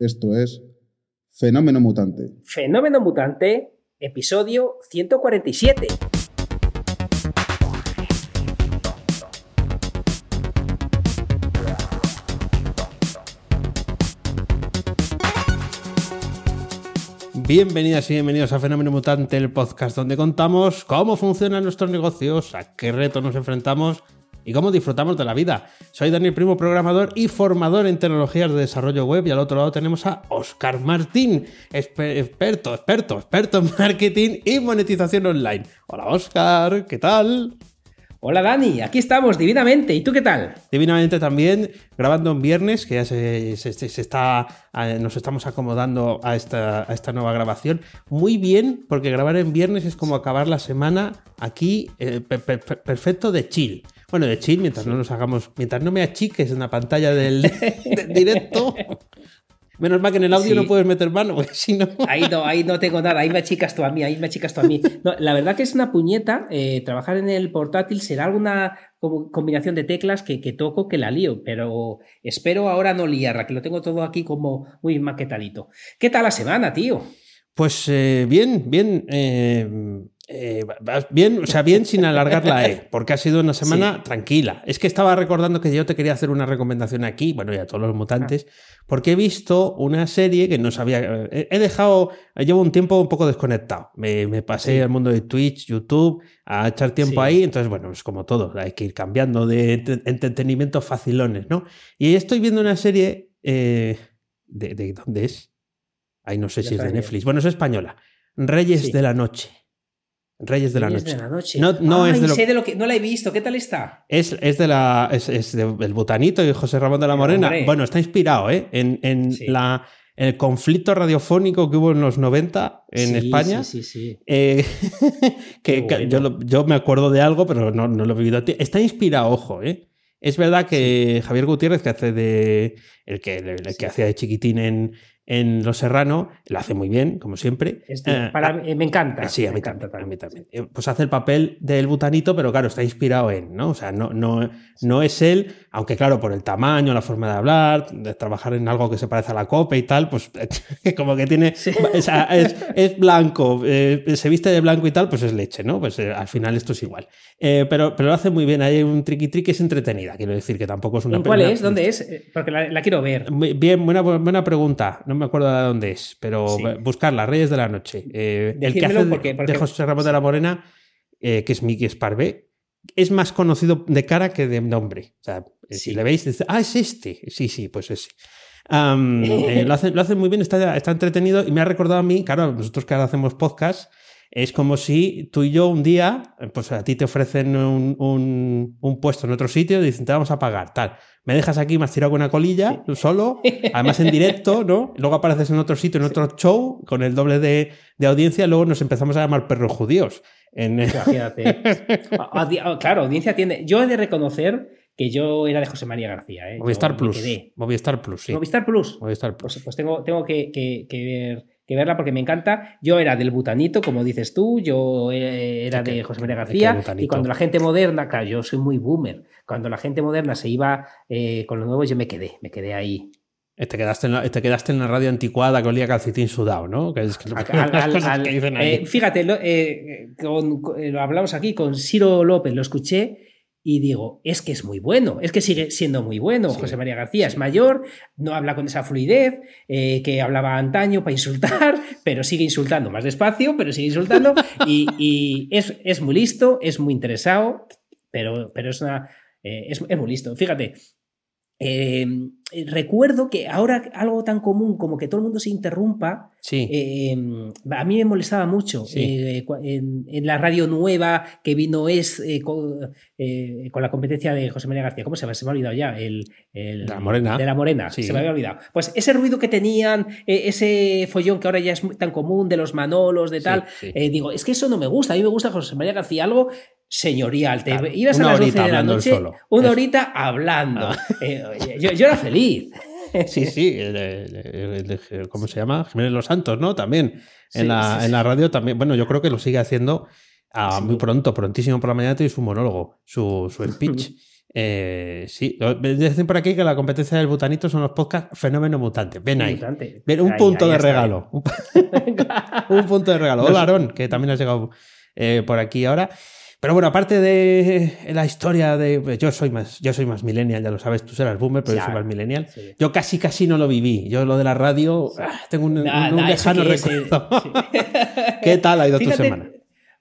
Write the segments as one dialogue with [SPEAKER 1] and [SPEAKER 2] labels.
[SPEAKER 1] Esto es Fenómeno Mutante.
[SPEAKER 2] Fenómeno Mutante, episodio 147.
[SPEAKER 3] Bienvenidas y bienvenidos a Fenómeno Mutante, el podcast donde contamos cómo funcionan nuestros negocios, a qué retos nos enfrentamos y cómo disfrutamos de la vida. Soy Daniel Primo, programador y formador en tecnologías de desarrollo web y al otro lado tenemos a Oscar Martín, experto, experto, experto en marketing y monetización online. Hola Oscar, ¿qué tal?
[SPEAKER 2] Hola Dani, aquí estamos divinamente. ¿Y tú qué tal?
[SPEAKER 3] Divinamente también, grabando en viernes, que ya se, está, nos estamos acomodando a esta, a esta, nueva grabación. Muy bien, porque grabar en viernes es como acabar la semana aquí eh, perfecto de chill. Bueno, de chill, mientras no nos hagamos, mientras no me achiques en la pantalla del, del directo. Menos mal que en el audio no puedes meter mano, porque si no.
[SPEAKER 2] Ahí no, ahí no tengo nada, ahí me achicas tú a mí, ahí me achicas tú a mí. la verdad que es una puñeta. Eh, trabajar en el portátil será alguna combinación de teclas que, toco que la lío, pero espero ahora no liarla, que lo tengo todo aquí como muy maquetadito. ¿Qué tal la semana, tío?
[SPEAKER 3] Pues eh, bien, bien. Eh, eh, bien, o sea, bien sin alargar la E, porque ha sido una semana tranquila. Es que estaba recordando que yo te quería hacer una recomendación aquí, bueno, y a todos los mutantes, porque he visto una serie que no sabía. Eh, he dejado, llevo un tiempo un poco desconectado. Me, pasé al mundo de Twitch, YouTube, a echar tiempo ahí, entonces, bueno, es como todo, hay que ir cambiando de entretenimiento facilones, ¿no? Y estoy viendo una serie. Eh, de, dónde es? Ahí no sé si es de Netflix. Bueno, es española. Reyes de la Noche. Reyes de la Noche.
[SPEAKER 2] No, no es de lo... que no la he visto. ¿Qué tal está?
[SPEAKER 3] Es, es de la es, del Butanito y José Ramón de la Morena. Bueno, está inspirado ¿eh? en, en la el conflicto radiofónico que hubo en los 90 en España. Sí, sí, sí. Eh, que, yo, yo, me acuerdo de algo, pero no, no lo he vivido. Está inspirado, ojo, ¿eh? Es verdad que Javier Gutiérrez, que hace de. el que, el que hacía de chiquitín en, en Los Serrano, lo hace muy bien, como siempre.
[SPEAKER 2] Este, eh, para, me encanta.
[SPEAKER 3] Sí, a mí, también, eh, Pues hace el papel del butanito, pero claro, está inspirado en, ¿no? O sea, no, no, no es él, aunque claro, por el tamaño, la forma de hablar, de trabajar en algo que se parece a la copa y tal, pues como que tiene. es, blanco, eh, se viste de blanco y tal, pues es leche, ¿no? Pues al final esto es igual. pero, pero lo hace muy bien. Hay un triqui triqui, es entretenida, quiero decir, que tampoco es una.
[SPEAKER 2] ¿Cuál es? ¿Dónde es? Porque la, quiero ver.
[SPEAKER 3] Bien, buena, buena pregunta. No me acuerdo de dónde es, pero buscarla, Reyes de la Noche. Eh, el que hace de, José Ramón de la Morena, eh, que es Miki Sparvé, es más conocido de cara que de nombre. O sea, eh, si le veis, dice, ah, es este. Sí, sí, pues ese. lo, hace, lo, hace, muy bien, está, está entretenido y me ha recordado a mí, claro, nosotros que ahora hacemos podcast, es como si tú y yo un día, pues a ti te ofrecen un, un, puesto en otro sitio y dicen, te vamos a pagar, tal. Me dejas aquí, me has tirado con una colilla, solo, además en directo, ¿no? Luego apareces en otro sitio, en otro show, con el doble de, de audiencia, luego nos empezamos a llamar perros judíos. En...
[SPEAKER 2] Imagínate. claro, audiencia tiene. Yo he de reconocer que yo era de José María García. ¿eh?
[SPEAKER 3] Movistar Plus. Movistar Plus, sí.
[SPEAKER 2] Movistar Plus. Movistar Plus. Pues, pues tengo, tengo que, que, que ver que verla porque me encanta. Yo era del Butanito, como dices tú, yo eh, era de José María García, y cuando la gente moderna, claro, yo soy muy boomer, cuando la gente moderna se iba eh, con lo nuevo, yo me quedé, me quedé ahí.
[SPEAKER 3] Te quedaste, en la, te quedaste en la radio anticuada con olía calcetín sudado, ¿no? Que es
[SPEAKER 2] fíjate, lo, lo hablamos aquí con Ciro López, lo escuché y digo, es que es muy bueno, es que sigue siendo muy bueno. José María García es mayor, no habla con esa fluidez eh, que hablaba antaño para insultar, pero sigue insultando más despacio, pero sigue insultando y, es, es, muy listo, es muy interesado, pero, pero es, una, eh, es, muy listo. Fíjate, Em, recuerdo que ahora algo tan común como que todo el mundo se interrumpa, em, a mí me molestaba mucho. Eh, en, la radio nueva que vino es eh, eh, con, la competencia de José María García, ¿cómo se, se me ha olvidado ya? El,
[SPEAKER 3] la Morena.
[SPEAKER 2] De la Morena, se me había olvidado. Pues ese ruido que tenían, ese follón que ahora ya es tan común de los manolos, de tal, digo, es que eso no me gusta. A mí me gusta José María García algo señorial. Te ibas a las 12 de la noche, una horita hablando. Ah. Eh, yo, era feliz.
[SPEAKER 3] Sí, sí, ¿cómo se llama? Jiménez Los Santos, ¿no? También. en, la, en la radio también. Bueno, yo creo que lo sigue haciendo ah, muy pronto, prontísimo por la mañana, tiene su monólogo, su, su speech. Eh, sí, dicen por aquí que la competencia del butanito son los podcasts Fenómeno Mutante. Ven ahí. Ven, un punto de regalo. Un, punto de regalo. Hola, Aaron, que también has llegado eh, por aquí ahora. Pero bueno, aparte de la historia de. Pues, yo soy más, yo soy más millennial, ya lo sabes, tú serás boomer, pero yo soy más millennial. Yo casi casi no lo viví. Yo lo de la radio, ah, tengo un, lejano recuerdo. ¿Qué tal ha ido tu semana?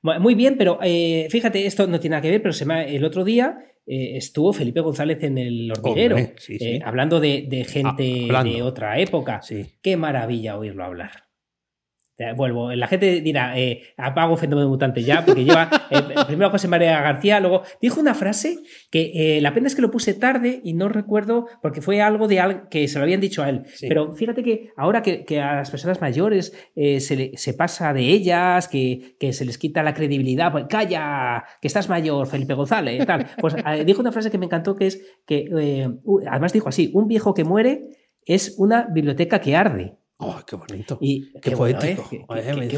[SPEAKER 2] Muy bien, pero eh, fíjate, esto no tiene nada que ver, pero se el otro día eh, estuvo Felipe González en el hormiguero, eh, hablando de, gente ah, de otra época. Qué maravilla oírlo hablar. Vuelvo, la gente dirá, eh, apago Fenómeno Mutante ya, porque lleva eh, primero José María García, luego dijo una frase que eh, la pena es que lo puse tarde y no recuerdo, porque fue algo de algo que se lo habían dicho a él. Pero fíjate que ahora que, a las personas mayores se, se, pasa de ellas, que, que, se les quita la credibilidad, pues calla, que estás mayor, Felipe González, tal. Pues dijo una frase que me encantó que es que, además dijo así, un viejo que muere es una biblioteca que arde.
[SPEAKER 3] Oh, qué bonito. qué, poético. qué,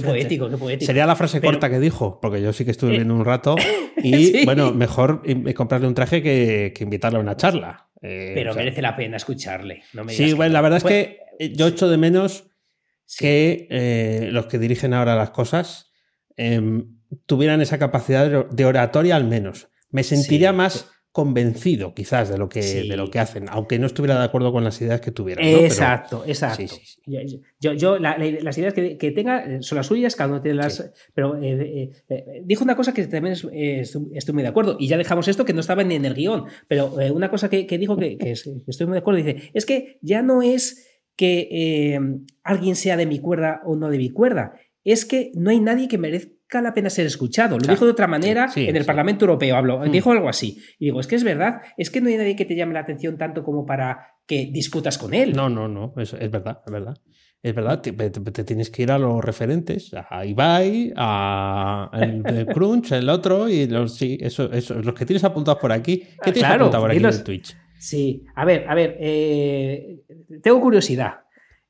[SPEAKER 2] poético, qué poético.
[SPEAKER 3] Sería la frase corta que dijo, porque yo sí que estuve viendo un rato. Y bueno, mejor comprarle un traje que, que invitarle a una charla.
[SPEAKER 2] Eh, pero merece la pena escucharle.
[SPEAKER 3] sí, bueno, la verdad es que eh, yo echo de menos que eh, los que dirigen ahora las cosas em, tuvieran esa capacidad de oratoria al menos. Me sentiría más convencido quizás de lo que, de lo que hacen, aunque no estuviera de acuerdo con las ideas que tuvieran.
[SPEAKER 2] Exacto, exacto. yo, yo las ideas que, tenga eh, son las suyas, cada uno tiene las... Pero eh, eh, dijo una cosa que también estoy muy de acuerdo, y ya dejamos esto que no estaba ni en el guion, pero una cosa que, dijo que, estoy muy de acuerdo, dice, es que ya no es que alguien sea de mi cuerda o no de mi cuerda, es que no hay nadie que merezca la pena ser escuchado. Lo dijo de otra manera en el Parlamento Europeo, habló, mm. dijo algo así. Y digo, es que es verdad, es que no hay nadie que te llame la atención tanto como para que discutas con él.
[SPEAKER 3] No, no, no, es, es verdad, es verdad. Es verdad, te, tienes que ir a los referentes, a Ibai, a el, Crunch, el otro, y los, sí, eso, eso, los que tienes apuntados por aquí. ¿Qué tienes apuntado por aquí en Twitch?
[SPEAKER 2] Sí, a ver, a ver, eh, tengo curiosidad.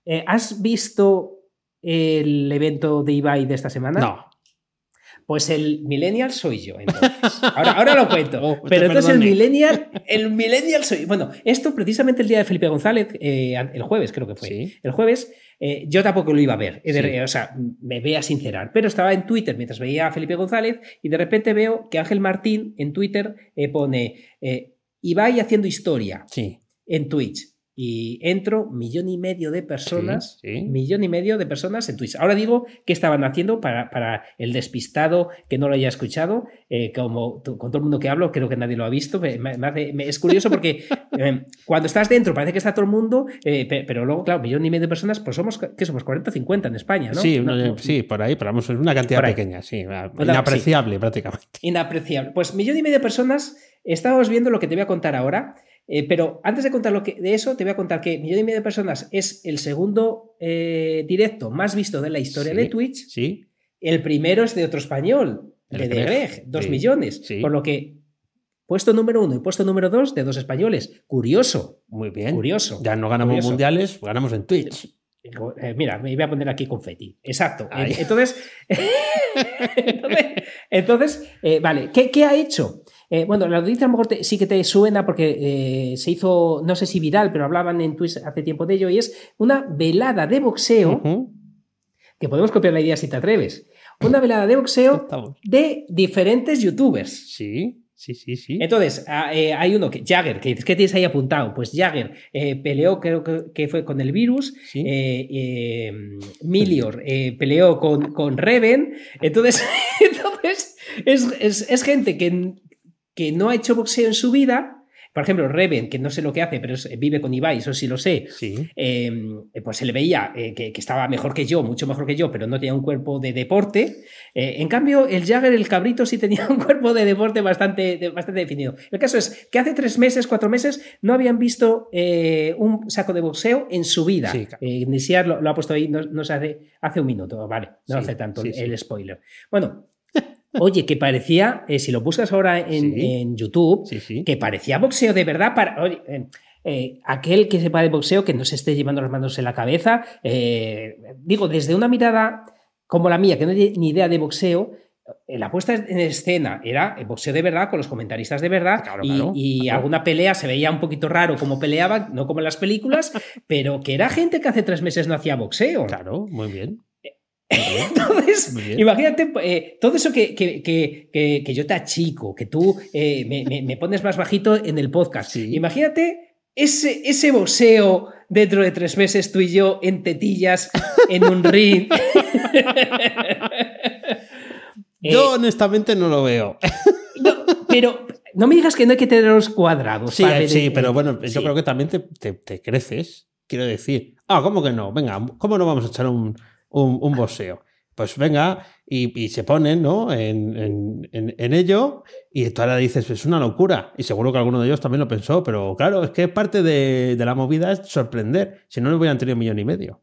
[SPEAKER 2] Eh, ¿Has visto el evento de Ibai de esta semana?
[SPEAKER 3] No.
[SPEAKER 2] Pues el millennial soy yo, Ahora, lo cuento. Oh, pero entonces el millennial, el millennial soy. Bueno, esto precisamente el día de Felipe González, eh, el jueves creo que fue. El jueves, eh, yo tampoco lo iba a ver. O sea, me voy a sincerar. Pero estaba en Twitter mientras veía a Felipe González y de repente veo que Ángel Martín en Twitter eh, pone Ibai haciendo historia en Twitch y entro millón y medio de personas, millón y medio de personas en Twitch. Ahora digo qué estaban haciendo para, para el despistado que no lo haya escuchado, eh, como con todo el mundo que hablo, creo que nadie lo ha visto. es curioso porque eh, cuando estás dentro parece que está todo el mundo, eh, pero luego, claro, millón y medio de personas, pues somos, ¿qué somos? 40 o 50 en España, ¿no?
[SPEAKER 3] Sí, sí por ahí, pero vamos, es una cantidad pequeña, sí, inapreciable prácticamente.
[SPEAKER 2] Inapreciable. Pues millón y medio de personas, estábamos viendo lo que te voy a contar ahora. Eh, pero antes de contar lo que, de eso, te voy a contar que Millón y medio de personas es el segundo eh, directo más visto de la historia de Twitch.
[SPEAKER 3] Sí.
[SPEAKER 2] El primero es de otro español, de Greg, dos millones. Por lo que Puesto número uno y puesto número dos de dos españoles. Curioso.
[SPEAKER 3] Muy bien.
[SPEAKER 2] Curioso.
[SPEAKER 3] Ya no ganamos mundiales, ganamos en Twitch.
[SPEAKER 2] Eh, mira, me voy a poner aquí confeti. Exacto. Entonces, entonces, vale, ¿Qué, ¿qué, ha hecho? Eh, bueno, la noticia a lo mejor sí que te suena porque eh, se hizo, no sé si viral, pero hablaban en Twitch hace tiempo de ello, y es una velada de boxeo, que podemos copiar la idea si te atreves, una velada de boxeo de diferentes youtubers.
[SPEAKER 3] Sí. Sí, sí, sí.
[SPEAKER 2] Entonces, eh, hay uno que, Jagger, que ¿qué tienes ahí apuntado? Pues Jagger peleó, creo que, fue con el virus. Milior peleó con, con Reven. Entonces, entonces es, es, gente que, que no ha hecho boxeo en su vida, Por ejemplo, Reven, que no sé lo que hace, pero vive con Ibai, eso sí lo sé. Em, pues se le veía eh, que, estaba mejor que yo, mucho mejor que yo, pero no tenía un cuerpo de deporte. Eh, en cambio, el Jagger, el cabrito, sí tenía un cuerpo de deporte bastante, bastante definido. El caso es que hace tres meses, cuatro meses, no habían visto eh, un saco de boxeo en su vida. Sí, lo, ha puesto ahí, no, se hace, hace un minuto, vale, no hace tanto el spoiler. Bueno, Oye, que parecía, eh, si lo buscas ahora en, YouTube, que parecía boxeo de verdad para. Eh, eh, aquel que sepa de boxeo, que no se esté llevando las manos en la cabeza, digo, desde una mirada como la mía, que no tiene ni idea de boxeo, la puesta en escena era boxeo de verdad, con los comentaristas de verdad, y, alguna pelea se veía un poquito raro como peleaban, no como en las películas, pero que era gente que hace tres meses no hacía boxeo.
[SPEAKER 3] Claro, muy bien.
[SPEAKER 2] Entonces, imagínate eh, todo eso que, que, yo te achico, que tú eh, me, pones más bajito en el podcast. Imagínate ese, ese boxeo dentro de tres meses, tú y yo en tetillas, en un ring.
[SPEAKER 3] yo honestamente no lo veo.
[SPEAKER 2] pero no me digas que no hay que tener los cuadrados.
[SPEAKER 3] Sí, sí pero bueno, yo creo que también te, creces. Quiero decir, ah, ¿cómo que no? Venga, ¿cómo no vamos a echar un, un, un boxeo. Pues venga, y, se ponen ¿no? En, ello, y tú ahora dices, es una locura. Y seguro que alguno de ellos también lo pensó, pero claro, es que parte de, de la movida es sorprender. Si no, no hubieran tenido un millón y medio.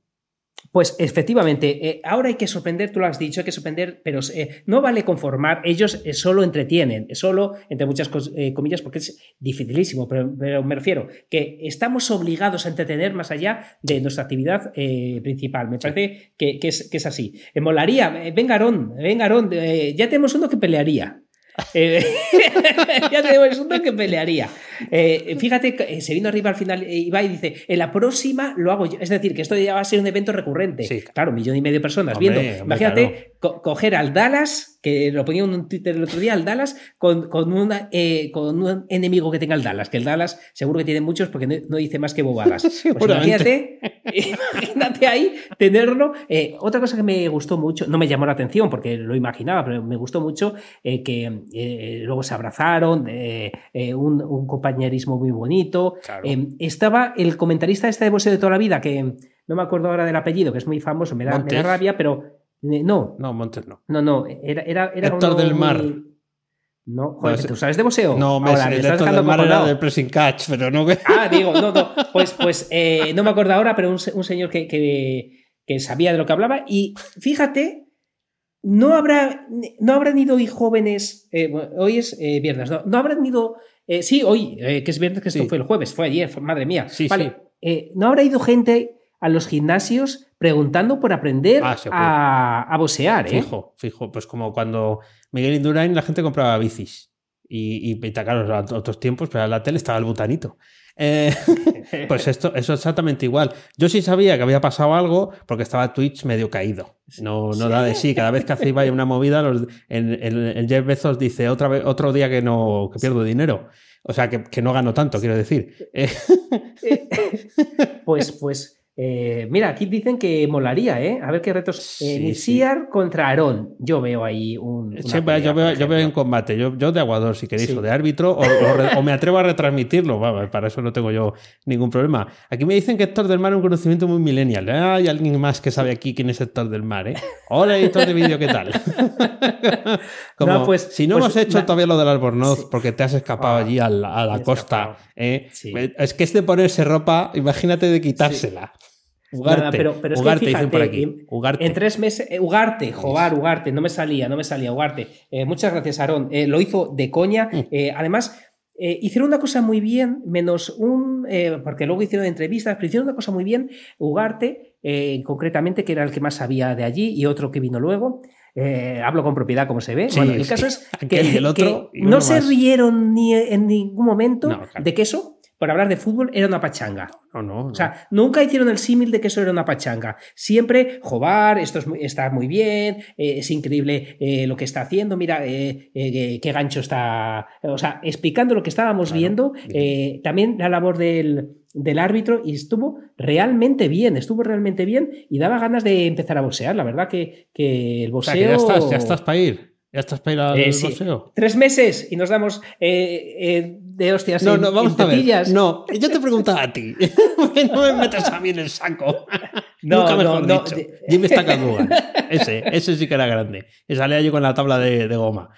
[SPEAKER 2] Pues efectivamente, eh, ahora hay que sorprender, tú lo has dicho, hay que sorprender, pero eh, no vale conformar, ellos eh, solo entretienen, solo, entre muchas comillas, porque es dificilísimo, pero, me refiero que estamos obligados a entretener más allá de nuestra actividad principal. Me parece que, es, que, es, así. molaría, venga Aarón, venga Aarón, ya tenemos uno que pelearía. Ya tenemos uno que pelearía. Eh, fíjate, eh, se vino arriba al final Ibai y dice, en la próxima lo hago yo. Es decir, que esto ya va a ser un evento recurrente. Claro, un millón y medio de personas viendo. Imagínate coger al Dallas, que lo ponía en un Twitter el otro día, al Dallas, con, con, una, con un enemigo que tenga el Dallas, que el Dallas seguro que tiene muchos porque no, dice más que bobadas. Pues imagínate, imagínate ahí tenerlo. otra cosa que me gustó mucho, no me llamó la atención porque lo imaginaba, pero me gustó mucho que eh, luego se abrazaron, eh, un, compañerismo muy bonito. Eh, estaba el comentarista este de boxeo de toda la vida, que no me acuerdo ahora del apellido, que es muy famoso, me da, rabia, pero no.
[SPEAKER 3] No, Montes no.
[SPEAKER 2] No, no, era, era,
[SPEAKER 3] Héctor del Mar.
[SPEAKER 2] No, joder, ¿tú sabes de boxeo?
[SPEAKER 3] No, me, Ahora, Héctor del Mar era de pressing catch, pero no...
[SPEAKER 2] Ah, digo, no, no, pues, pues no me acuerdo ahora, pero un, señor que, que sabía de lo que hablaba y fíjate no, habrá, no habrán ido hoy jóvenes, eh, hoy es eh, viernes, no, no, habrán ido, eh, sí, hoy, que es viernes, que esto fue el jueves, fue ayer, madre mía. vale, no habrá ido gente a los gimnasios preguntando por aprender ah, a, a boxear, ¿eh?
[SPEAKER 3] Fijo, fijo, pues como cuando Miguel Indurain la gente compraba bicis y, y, claro, a otros tiempos, pero en la tele estaba el butanito. Eh, pues esto, eso es exactamente igual. Yo sí sabía que había pasado algo porque estaba Twitch medio caído. No, no da de sí. Cada vez que vaya una movida, los, el, Jeff Bezos dice otra vez, otro día que no que pierdo dinero. O sea, que, que no gano tanto, quiero decir.
[SPEAKER 2] pues, pues eh, mira, aquí dicen que molaría, ¿eh? A ver qué retos. Eh, contra Aarón. Yo veo ahí un.
[SPEAKER 3] yo, veo, yo veo un combate. Yo, yo de aguador, si queréis, o de árbitro, o, me atrevo a retransmitirlo. para eso no tengo yo ningún problema. Aquí me dicen que Héctor del Mar es un conocimiento muy millennial. Hay alguien más que sabe aquí quién es Héctor del Mar, ¿eh? Hola, editor de vídeo, ¿qué tal? Como, pues, si no pues, hemos hecho todavía lo del Albornoz porque te has escapado ah, allí a la, costa, ¿eh? es que es de ponerse ropa, imagínate de quitársela.
[SPEAKER 2] Ugarte, pero, pero es Ugarte, que fíjate, por aquí. Ugarte. En tres meses, eh, Ugarte, Jobar, Ugarte, no me salía, no me salía, Ugarte. Eh, muchas gracias, Aarón. Eh, lo hizo de coña. Mm. además, hicieron una cosa muy bien, menos un. porque luego hicieron entrevistas, pero hicieron una cosa muy bien. Ugarte, concretamente, que era el que más sabía de allí, y otro que vino luego. hablo con propiedad, como se ve. bueno, el caso es que, el otro no se rieron ni en ningún momento de que eso por hablar de fútbol era una pachanga.
[SPEAKER 3] No, no,
[SPEAKER 2] O sea, nunca hicieron el símil de que eso era una pachanga. Siempre, Jobar, esto está muy bien, eh, es increíble eh, lo que está haciendo, mira eh, qué gancho está. O sea, explicando lo que estábamos viendo, también la labor del, árbitro y estuvo realmente bien, estuvo realmente bien y daba ganas de empezar a boxear. La verdad que, el boxeo.
[SPEAKER 3] ya estás, ya estás para ir. ¿Ya estás para ir al museo?
[SPEAKER 2] Tres meses y nos damos eh, de hostias.
[SPEAKER 3] No, no, vamos a ver. No, yo te preguntaba a ti. no me metas a mí en el saco. No, Nunca mejor no, dicho. No. Jimmy Ese, ese sí que era grande. Y salía yo con la tabla de, de goma.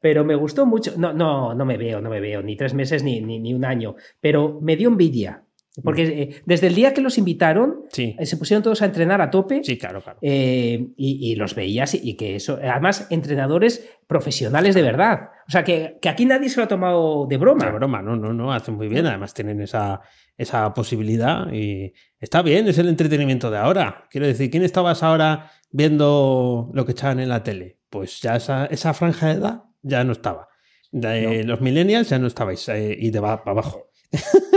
[SPEAKER 2] pero me gustó mucho. No, no, no me veo, no me veo, ni tres meses ni, ni, ni un año. Pero me dio envidia porque eh, desde el día que los invitaron, eh, se pusieron todos a entrenar a tope.
[SPEAKER 3] Sí, claro, claro.
[SPEAKER 2] Eh, y, los veías y, que eso, además, entrenadores profesionales de verdad. O sea, que, aquí nadie se lo ha tomado de broma.
[SPEAKER 3] De broma, no, no, no, hacen muy bien. Además, tienen esa, esa posibilidad y está bien, es el entretenimiento de ahora. Quiero decir, ¿quién estabas ahora viendo lo que echaban en la tele? Pues ya esa, esa franja de edad ya no estaba. Los millennials ya no estabais y de para abajo.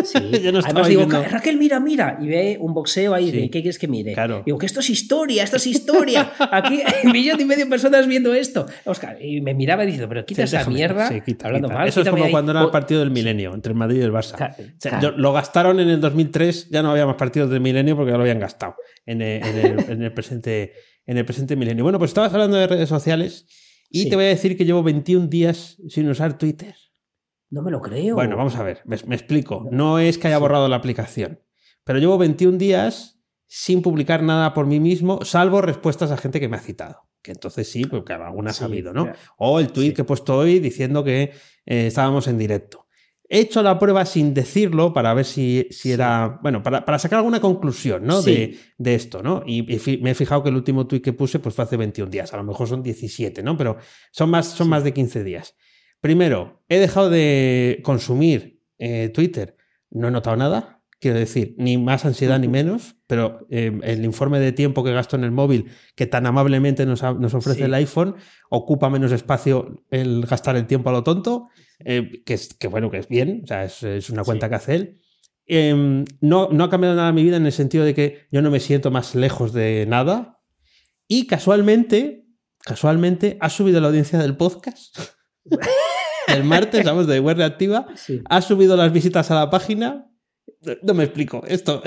[SPEAKER 2] Sí. Además digo, Raquel, mira, mira. Y ve un boxeo ahí. ¿Qué quieres que mire? Digo, que esto es historia, esto es historia. Aquí hay un millón y medio de personas viendo esto. Oscar, y me miraba diciendo, pero quita esa mierda. hablando Mal,
[SPEAKER 3] Eso es como cuando era el partido del milenio, entre el Madrid y el Barça. lo gastaron en el 2003, ya no había más partidos del milenio porque ya lo habían gastado en el, presente, en el presente milenio. Bueno, pues estabas hablando de redes sociales y te voy a decir que llevo 21 días sin usar Twitter.
[SPEAKER 2] No me lo creo.
[SPEAKER 3] Bueno, vamos a ver, me, explico. No es que haya borrado la aplicación, pero llevo 21 días sin publicar nada por mí mismo, salvo respuestas a gente que me ha citado. Que entonces sí, porque alguna ha sabido, ¿no? O el tweet que he puesto hoy diciendo que eh, estábamos en directo. He hecho la prueba sin decirlo para ver si, si era. Bueno, para, sacar alguna conclusión, ¿no? De, esto, ¿no? Y, me he fijado que el último tweet que puse pues fue hace 21 días. A lo mejor son 17, ¿no? Pero son más, son más de 15 días. Primero, he dejado de consumir eh, Twitter. No he notado nada. Quiero decir, ni más ansiedad ni menos, pero eh, el informe de tiempo que gasto en el móvil, que tan amablemente nos, ofrece el iPhone, ocupa menos espacio el gastar el tiempo a lo tonto, eh, que, es, que bueno, que es bien, o sea, es, una cuenta que hace él. Em, no, no ha cambiado nada mi vida en el sentido de que yo no me siento más lejos de nada. Y casualmente, casualmente, ha subido la audiencia del podcast. el martes, vamos, de web reactiva, ha subido las visitas a la página. No me explico. Esto.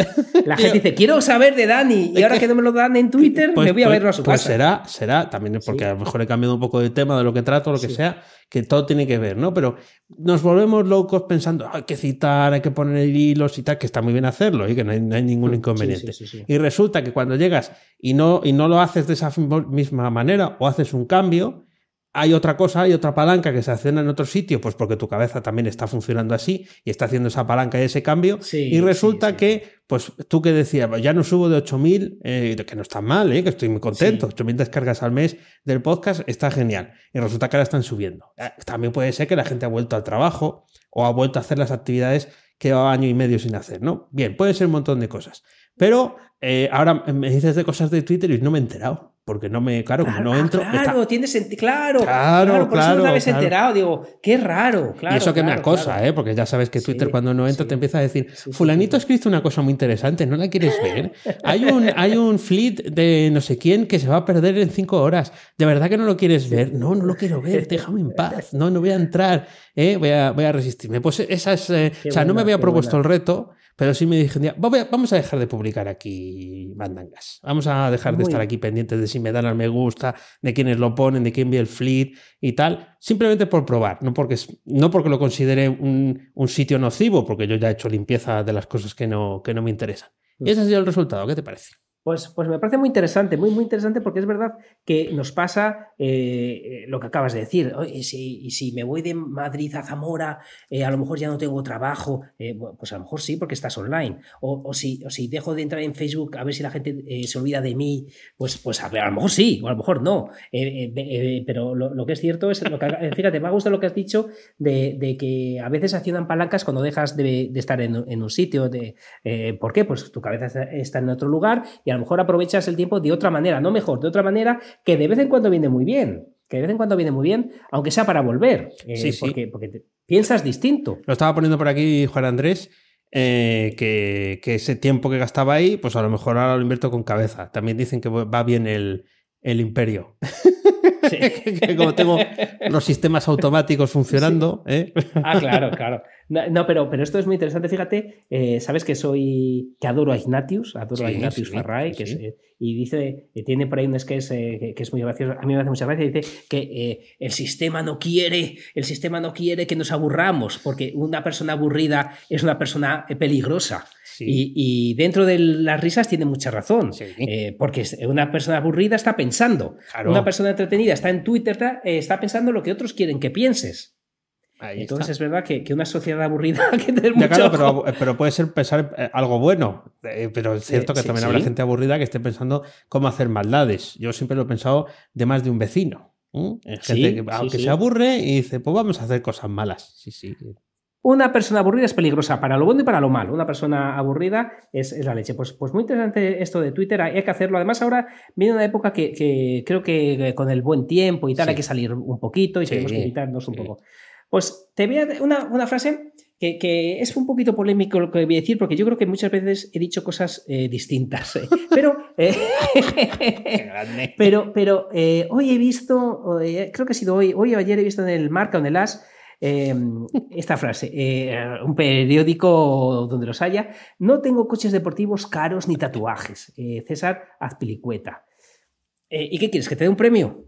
[SPEAKER 2] La gente dice, quiero saber de Dani, y ahora que no me lo dan en Twitter, pues, me voy a pues, verlo a su
[SPEAKER 3] pues será, será, también porque a lo mejor he cambiado un poco de tema de lo que trato, lo que sea, que todo tiene que ver, ¿no? Pero nos volvemos locos pensando, hay que citar, hay que poner hilos y tal, que está muy bien hacerlo y que no hay, ningún inconveniente. Y resulta que cuando llegas y no, y no lo haces de esa misma manera o haces un cambio, hay otra cosa, hay otra palanca que se acciona en otro sitio, pues porque tu cabeza también está funcionando así y está haciendo esa palanca y ese cambio. y resulta que, pues tú que decías, ya no subo de 8000, eh, que no está mal, eh, que estoy muy contento, 8000 descargas al mes del podcast, está genial. Y resulta que ahora están subiendo. Eh, también puede ser que la gente ha vuelto al trabajo o ha vuelto a hacer las actividades que llevaba año y medio sin hacer, ¿no? Bien, puede ser un montón de cosas. Pero eh, ahora me dices de cosas de Twitter y no me he enterado porque no me, claro, no entro.
[SPEAKER 2] Ah, claro, tiene sentido, claro, claro, por eso no te habías enterado, digo, qué raro, claro.
[SPEAKER 3] Y eso que me acosa, ¿eh? porque ya sabes que Twitter cuando no entra te empieza a decir, fulanito ha escrito una cosa muy interesante, ¿no la quieres ver? hay un, hay un fleet de no sé quién que se va a perder en cinco horas, ¿de verdad que no lo quieres ver? No, no lo quiero ver, déjame en paz, no, no voy a entrar, ¿eh? voy, a, voy a resistirme. Pues esa es, eh, o sea, no me había propuesto el reto, pero sí me dije, vamos a dejar de publicar aquí mandangas. Vamos a dejar de estar aquí pendientes de si me dan al me gusta, de quienes lo ponen, de quién ve el fleet y tal. Simplemente por probar, no porque, no porque lo considere un, un sitio nocivo, porque yo ya he hecho limpieza de las cosas que no, que no me interesan. Y ese ha sido el resultado. ¿Qué te parece?
[SPEAKER 2] Pues, pues me parece muy interesante, muy, muy interesante porque es verdad que nos pasa eh, lo que acabas de decir. Y si, si, me voy de Madrid a Zamora, eh, a lo mejor ya no tengo trabajo, eh, pues a lo mejor sí, porque estás online. O, si, o si dejo de entrar en Facebook a ver si la gente se olvida de mí, pues, pues a, a, lo mejor sí, o a lo mejor no. pero lo, que es cierto es, lo que, fíjate, me ha gustado lo que has dicho de, que a veces accionan palancas cuando dejas de, estar en, un sitio. De, ¿Por qué? Pues tu cabeza está en otro lugar y a lo mejor aprovechas el tiempo de otra manera, no mejor, de otra manera que de vez en cuando viene muy bien. Que de vez en cuando viene muy bien, aunque sea para volver. Eh, sí, Porque, porque piensas distinto.
[SPEAKER 3] Lo estaba poniendo por aquí Juan Andrés. Eh, que, ese tiempo que gastaba ahí, pues a lo mejor ahora lo invierto con cabeza. También dicen que va bien el, el imperio. que como tengo los sistemas automáticos funcionando. ¿eh?
[SPEAKER 2] Ah, claro, claro. No, pero, pero esto es muy interesante. Fíjate, eh, sabes que soy. que adoro a Ignatius, adoro a Ignatius Farray, que eh, y dice, tiene por ahí un sketch que, que, es muy gracioso. A mí me hace mucha gracia. Dice que el sistema no quiere, el sistema no quiere que nos aburramos, porque una persona aburrida es una persona peligrosa. Y, dentro de las risas tiene mucha razón, eh, porque una persona aburrida está pensando, una persona entretenida está en Twitter, eh, está, pensando lo que otros quieren que pienses. Entonces es verdad que, una sociedad aburrida que tener
[SPEAKER 3] mucho pero, puede ser pensar eh, algo bueno. Pero es cierto que también habrá gente aburrida que esté pensando cómo hacer maldades. Yo siempre lo he pensado de más de un vecino. Gente que, aunque se aburre y dice, pues vamos a hacer cosas malas. Sí, sí.
[SPEAKER 2] Una persona aburrida es peligrosa para lo bueno y para lo malo. Una persona aburrida es, la leche. Pues, pues, muy interesante esto de Twitter, hay que hacerlo. Además, ahora viene una época que, creo que con el buen tiempo y tal hay que salir un poquito y tenemos que evitarnos un poco. Pues te voy a una, una frase que, es un poquito polémico lo que voy a decir, porque yo creo que muchas veces he dicho cosas eh, distintas. Eh. Pero, eh, pero, pero hoy he visto, creo que ha sido hoy, hoy o ayer he visto en el Marca o en el As Em, esta frase, eh, un periódico donde los haya, no tengo coches deportivos caros ni tatuajes. Eh, César Azpilicueta. Eh, ¿Y qué quieres? ¿Que te dé un premio?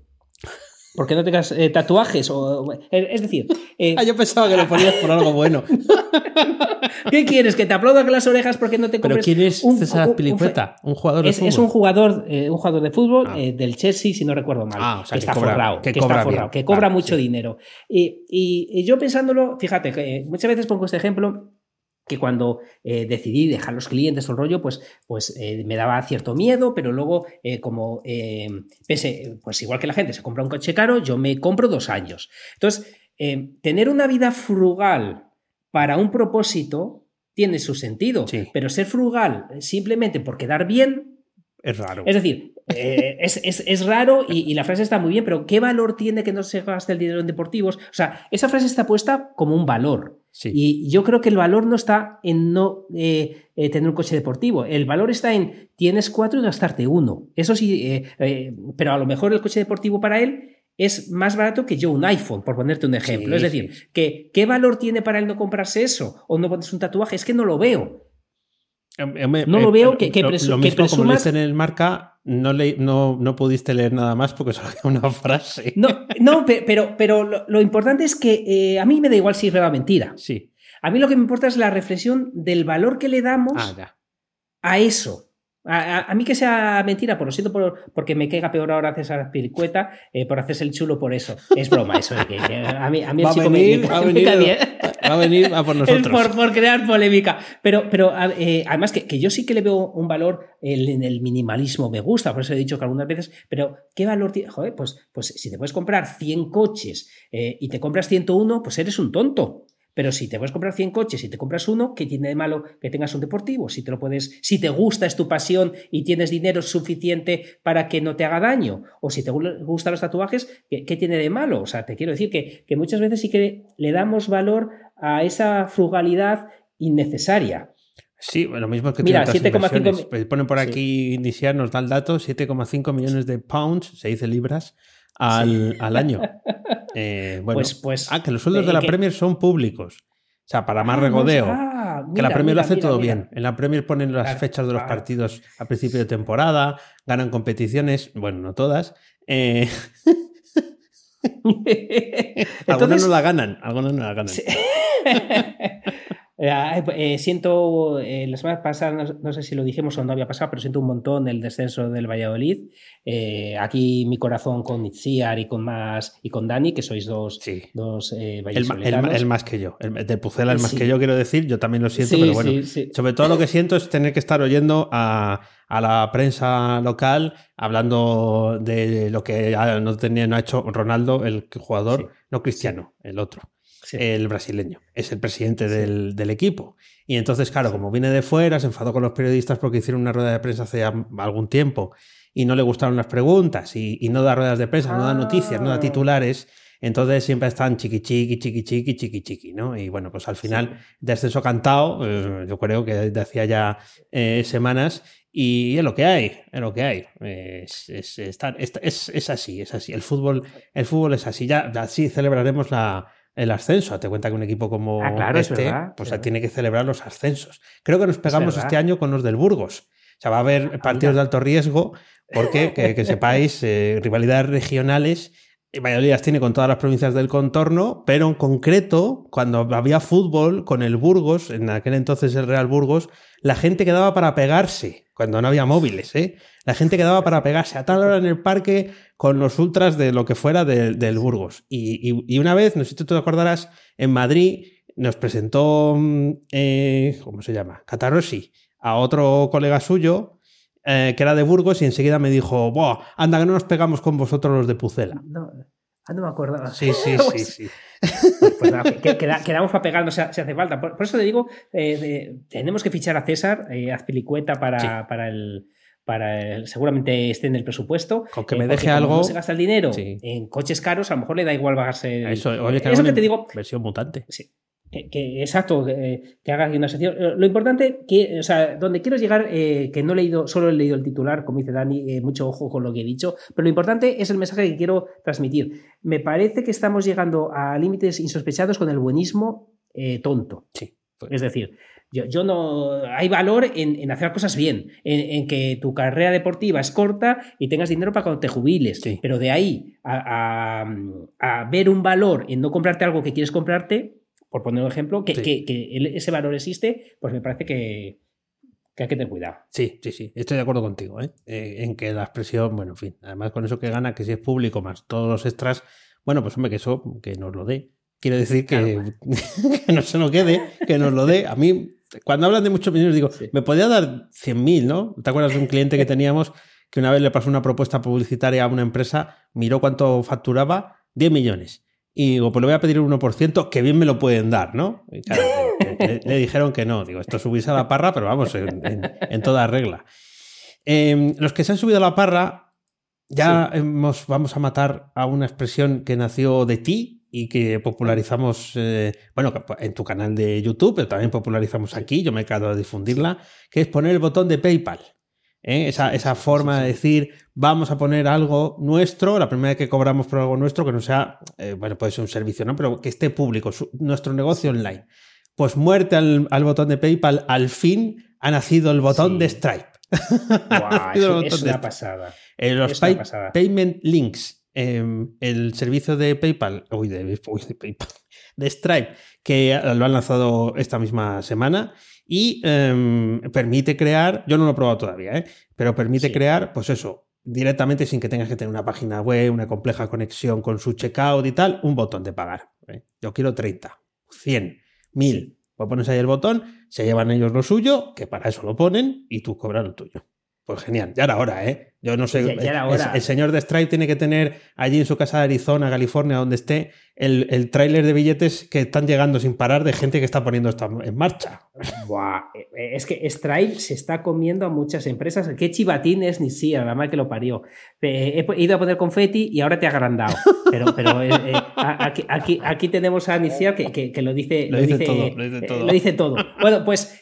[SPEAKER 2] Porque no tengas eh, tatuajes. O, eh, es decir.
[SPEAKER 3] Eh, ah, yo pensaba que lo ponías por algo bueno.
[SPEAKER 2] ¿Qué quieres? ¿Que te aplaudan con las orejas porque no te compres
[SPEAKER 3] ¿Pero quién es un, César Pilicueta? Un, jugador de
[SPEAKER 2] es,
[SPEAKER 3] fútbol.
[SPEAKER 2] Es un jugador, un jugador de fútbol ah. del Chelsea, si no recuerdo mal. Ah, o sea, que, está forrado. Que, cobra está forrado, que cobra mucho dinero. Y, y, yo pensándolo, fíjate, muchas veces pongo este ejemplo que cuando eh, decidí dejar los clientes o el rollo, pues, pues eh, me daba cierto miedo, pero luego eh, como pensé, pues igual que la gente se compra un coche caro, yo me compro dos años. Entonces, tener una vida frugal para un propósito tiene su sentido, pero ser frugal simplemente por quedar bien...
[SPEAKER 3] Es raro.
[SPEAKER 2] Es decir, es, raro y, y, la frase está muy bien, pero ¿qué valor tiene que no se gaste el dinero en deportivos? O sea, esa frase está puesta como un valor. Y yo creo que el valor no está en no eh, eh, tener un coche deportivo. El valor está en tienes cuatro y gastarte uno. Eso sí, eh, pero a lo mejor el coche deportivo para él es más barato que yo un iPhone, por ponerte un ejemplo. es decir, que, ¿qué valor tiene para él no comprarse eso? O no ponerse un tatuaje. Es que no lo veo. No lo veo que, que,
[SPEAKER 3] lo, mismo, como en el marca, no, le, no, no, pudiste leer nada más porque solo había una frase.
[SPEAKER 2] No, no pero, pero lo, importante es que eh, a mí me da igual si es verdad o mentira.
[SPEAKER 3] Sí.
[SPEAKER 2] A mí lo que me importa es la reflexión del valor que le damos ah, a eso. A, mí que sea mentira, por lo siento por, porque me caiga peor ahora César Piricueta, eh, por hacerse el chulo por eso. Es broma eso. que, a mí, a mí el chico me,
[SPEAKER 3] va, a venir, va a venir a por nosotros.
[SPEAKER 2] por, crear polémica. Pero, pero eh, además que, que, yo sí que le veo un valor en el minimalismo, me gusta, por eso he dicho que algunas veces, pero ¿qué valor tiene? Joder, pues, pues si te puedes comprar 100 coches eh, y te compras 101, pues eres un tonto. Pero si te puedes comprar 100 coches y te compras uno, ¿qué tiene de malo que tengas un deportivo? Si te lo puedes, si te gusta, es tu pasión y tienes dinero suficiente para que no te haga daño, o si te gustan los tatuajes, ¿qué, tiene de malo? O sea, te quiero decir que, que muchas veces sí que le damos valor a esa frugalidad innecesaria.
[SPEAKER 3] Sí, lo mismo que Mira, 7,5 pues Ponen por aquí, iniciar, nos da el dato, 7,5 millones de pounds, se dice libras, al, al año. Eh, bueno, pues, pues, ah, que los sueldos de la Premier son públicos. O sea, para más ah, regodeo. Ah, que la Premier lo hace todo bien. En la Premier ponen las fechas de los partidos a principio de temporada, ganan competiciones, bueno, no todas. Eh... algunas no la ganan, algunas no la ganan.
[SPEAKER 2] Eh, eh, siento, eh, la semana pasada, no, sé si lo dijimos o no había pasado, pero siento un montón el descenso del Valladolid. aquí mi corazón con Itziar y con más y con Dani, que sois dos, dos el,
[SPEAKER 3] el, más que yo. El, de Pucela el más que yo, quiero decir. Yo también lo siento, pero bueno. Sobre todo lo que siento es tener que estar oyendo a, a la prensa local hablando de lo que no, tenía, no ha hecho Ronaldo, el jugador, no Cristiano, el otro el brasileño, es el presidente del, equipo. Y entonces, claro, como viene de fuera, se enfadó con los periodistas porque hicieron una rueda de prensa hace algún tiempo y no le gustaron las preguntas y, no da ruedas de prensa, no da noticias, no da ah. titulares. Entonces siempre están chiqui chiqui, chiqui chiqui, chiqui chiqui, ¿no? Y bueno, pues al final, descenso cantado, eh, yo creo que de hacía ya eh, semanas, y es lo que hay, es lo que hay. Es, es, es, así, es así. El fútbol, el fútbol es así. Ya así celebraremos la, el ascenso. Te cuenta que un equipo como
[SPEAKER 2] ah, claro,
[SPEAKER 3] este, pues tiene que celebrar los ascensos. Creo que nos pegamos este año con los del Burgos. O sea, va a haber ah, partidos de alto riesgo porque, que, sepáis, eh, rivalidades regionales Valladolid las tiene con todas las provincias del contorno, pero en concreto, cuando había fútbol con el Burgos, en aquel entonces el Real Burgos, la gente quedaba para pegarse, cuando no había móviles, ¿eh? La gente quedaba para pegarse a tal hora en el parque con los ultras de lo que fuera del Burgos. Y, una vez, no sé si tú te acordarás, en Madrid nos presentó, mm, eh, ¿cómo se llama? Catarossi, a otro colega suyo, eh, que era de Burgos, y enseguida me dijo, Buah, anda que no nos pegamos con vosotros los de Pucela.
[SPEAKER 2] No, ah, no me acuerdo.
[SPEAKER 3] Sí, sí, sí, sí.
[SPEAKER 2] Pues quedamos para pegarnos si hace falta. Por, eso te digo, eh, tenemos que fichar a César, eh, Azpilicueta para, para el para seguramente esté en el presupuesto.
[SPEAKER 3] Con que me deje algo.
[SPEAKER 2] No se gasta el dinero en coches caros, a lo mejor le da igual pagarse.
[SPEAKER 3] Eso, oye, que, eso que te digo. Versión mutante.
[SPEAKER 2] Sí que, exacto, que, hagas una sección. Eh, lo importante, que, o sea, donde quiero llegar, eh, que no he leído, solo he leído el titular, como dice Dani, eh, mucho ojo con lo que he dicho, pero lo importante es el mensaje que quiero transmitir. Me parece que estamos llegando a límites insospechados con el buenismo tonto.
[SPEAKER 3] Sí.
[SPEAKER 2] Pues. Es decir, yo, yo, no. Hay valor en, hacer cosas bien, en, que tu carrera deportiva es corta y tengas dinero para cuando te jubiles. Pero de ahí a, a, ver un valor en no comprarte algo que quieres comprarte, por poner un ejemplo, que, ese valor existe, pues me parece que, hay que tener cuidado.
[SPEAKER 3] Sí, sí, sí, estoy de acuerdo contigo, ¿eh? Eh, en que la expresión, bueno, en fin, además con eso que gana, que si es público más todos los extras, bueno, pues hombre, que eso, que nos lo dé. Quiere decir que, no se nos quede, que nos lo dé. A mí, cuando hablan de muchos millones, digo, me podía dar 100.000, ¿no? ¿Te acuerdas de un cliente que teníamos que una vez le pasó una propuesta publicitaria a una empresa, miró cuánto facturaba, 10 millones y digo, pues le voy a pedir un 1%, que bien me lo pueden dar, ¿no? le, dijeron que no. Digo, esto subirse a la parra, pero vamos, en, toda regla. Em, los que se han subido a la parra, ya hemos, vamos a matar a una expresión que nació de ti y que popularizamos, eh, bueno, en tu canal de YouTube, pero también popularizamos aquí, yo me he quedado de difundirla, que es poner el botón de PayPal. ¿Eh? Esa, forma de decir, vamos a poner algo nuestro, la primera vez que cobramos por algo nuestro, que no sea, eh, bueno, puede ser un servicio, ¿no? Pero que esté público, nuestro negocio online. Pues muerte al, botón de PayPal, al fin ha nacido el botón de Stripe.
[SPEAKER 2] es, una pasada.
[SPEAKER 3] Eh, los Payment Links, em, el servicio de PayPal, uy, de, de PayPal, de Stripe, que lo han lanzado esta misma semana y em, permite crear, yo no lo he probado todavía, ¿eh? pero permite crear, pues eso, directamente sin que tengas que tener una página web, una compleja conexión con su checkout y tal, un botón de pagar. ¿eh? Yo quiero 30, 100, 1000. Pues pones ahí el botón, se llevan ellos lo suyo, que para eso lo ponen, y tú cobras lo tuyo. Pues genial, ya era hora, ¿eh? Yo no sé. El, señor de Stripe tiene que tener allí en su casa de Arizona, California, donde esté, el, el tráiler de billetes que están llegando sin parar de gente que está poniendo esto en marcha.
[SPEAKER 2] Buah, eh, es que Stripe se está comiendo a muchas empresas. Qué chivatín es ni sí, la mal que lo parió. He ido a poner confeti y ahora te ha agrandado. Pero, pero eh, eh, aquí, aquí, aquí, tenemos a Anicia que, que, lo dice.
[SPEAKER 3] Lo, dice, todo, lo, dice todo.
[SPEAKER 2] lo dice todo. Bueno, pues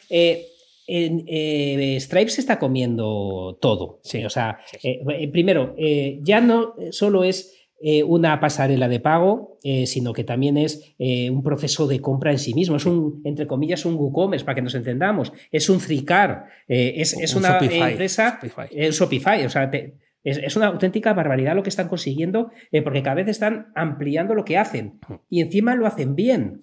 [SPEAKER 2] en, eh, Stripe se está comiendo todo. Sí, o sea, eh, eh, primero, ya no solo es una pasarela de pago, sino que también es un proceso de compra en sí mismo. Es un, entre comillas, un WooCommerce, para que nos entendamos. Es un Fricar. es, una empresa. Shopify. Shopify. O sea, es, una auténtica barbaridad lo que están consiguiendo, porque cada vez están ampliando lo que hacen. Y encima lo hacen bien.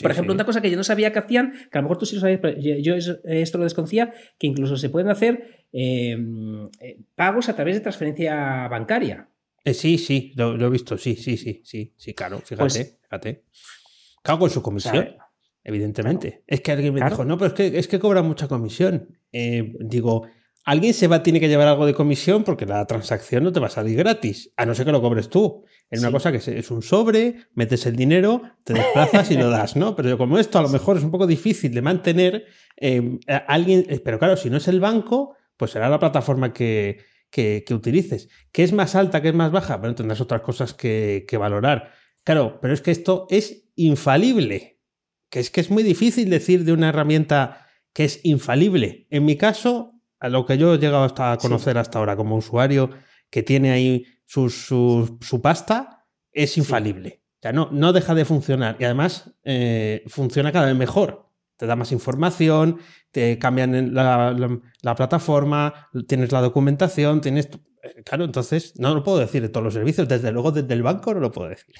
[SPEAKER 2] Por ejemplo, una cosa que yo no sabía que hacían, que a lo mejor tú sí lo sabías, pero yo, esto lo desconocía, que incluso se pueden hacer em, eh, pagos a través de transferencia bancaria.
[SPEAKER 3] Eh, sí, sí, lo, he visto, sí, sí, sí, sí, sí, claro, fíjate, pues fíjate. Cago en su comisión, evidentemente. Es que alguien me dijo, no, pero es que, es que cobra mucha comisión. Eh, digo, alguien se va, tiene que llevar algo de comisión porque la transacción no te va a salir gratis, a no ser que lo cobres tú. Es una cosa que es un sobre, metes el dinero, te desplazas y lo das, ¿no? Pero como esto a lo mejor es un poco difícil de mantener, eh, alguien, eh, pero claro, si no es el banco, pues será la plataforma que, que, utilices. ¿Qué es más alta, qué es más baja? Bueno, tendrás otras cosas que, que valorar. Claro, pero es que esto es infalible. Que es que es muy difícil decir de una herramienta que es infalible. En mi caso, a lo que yo he llegado hasta a conocer hasta ahora como usuario que tiene ahí su, su, pasta, es infalible. O sea, no, no deja de funcionar. Y además eh, funciona cada vez mejor. Te da más información, te cambian la, la plataforma, tienes la documentación, tienes Claro, entonces no lo puedo decir de todos los servicios, desde luego desde el banco no lo puedo decir.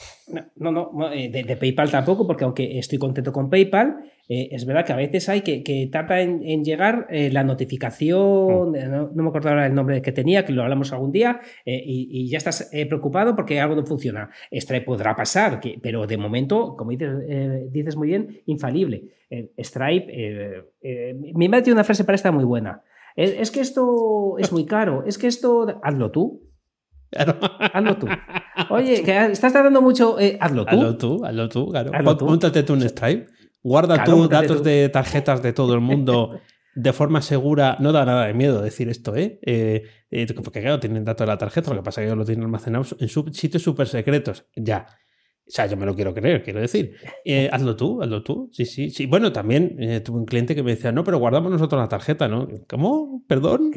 [SPEAKER 2] No, no, eh, de, PayPal tampoco, porque aunque estoy contento con PayPal, eh, es verdad que a veces hay que, que tarda en, llegar eh, la notificación, mm. no, me acuerdo ahora el nombre que tenía, que lo hablamos algún día, y, ya estás preocupado porque algo no funciona. Stripe podrá pasar, pero de momento, como dices, dices muy bien, infalible. Stripe, mi madre tiene una frase para esta muy buena. Es, que esto es muy caro, es que esto, hazlo tú. Hazlo tú. Oye, que estás tardando mucho, eh, hazlo tú.
[SPEAKER 3] Hazlo tú, hazlo tú, claro. Póntate tú un Stripe, guarda tú datos de tarjetas de todo el mundo de forma segura. No da nada de miedo decir esto, ¿eh? eh, eh porque claro, tienen datos de la tarjeta, lo que pasa es que ellos lo tienen almacenados en sitios súper secretos. Ya. O sea, yo me lo quiero creer, quiero decir. Eh, hazlo tú, hazlo tú. Sí, sí, sí. Bueno, también eh, tuve un cliente que me decía, no, pero guardamos nosotros la tarjeta, ¿no? ¿Cómo? ¿Perdón?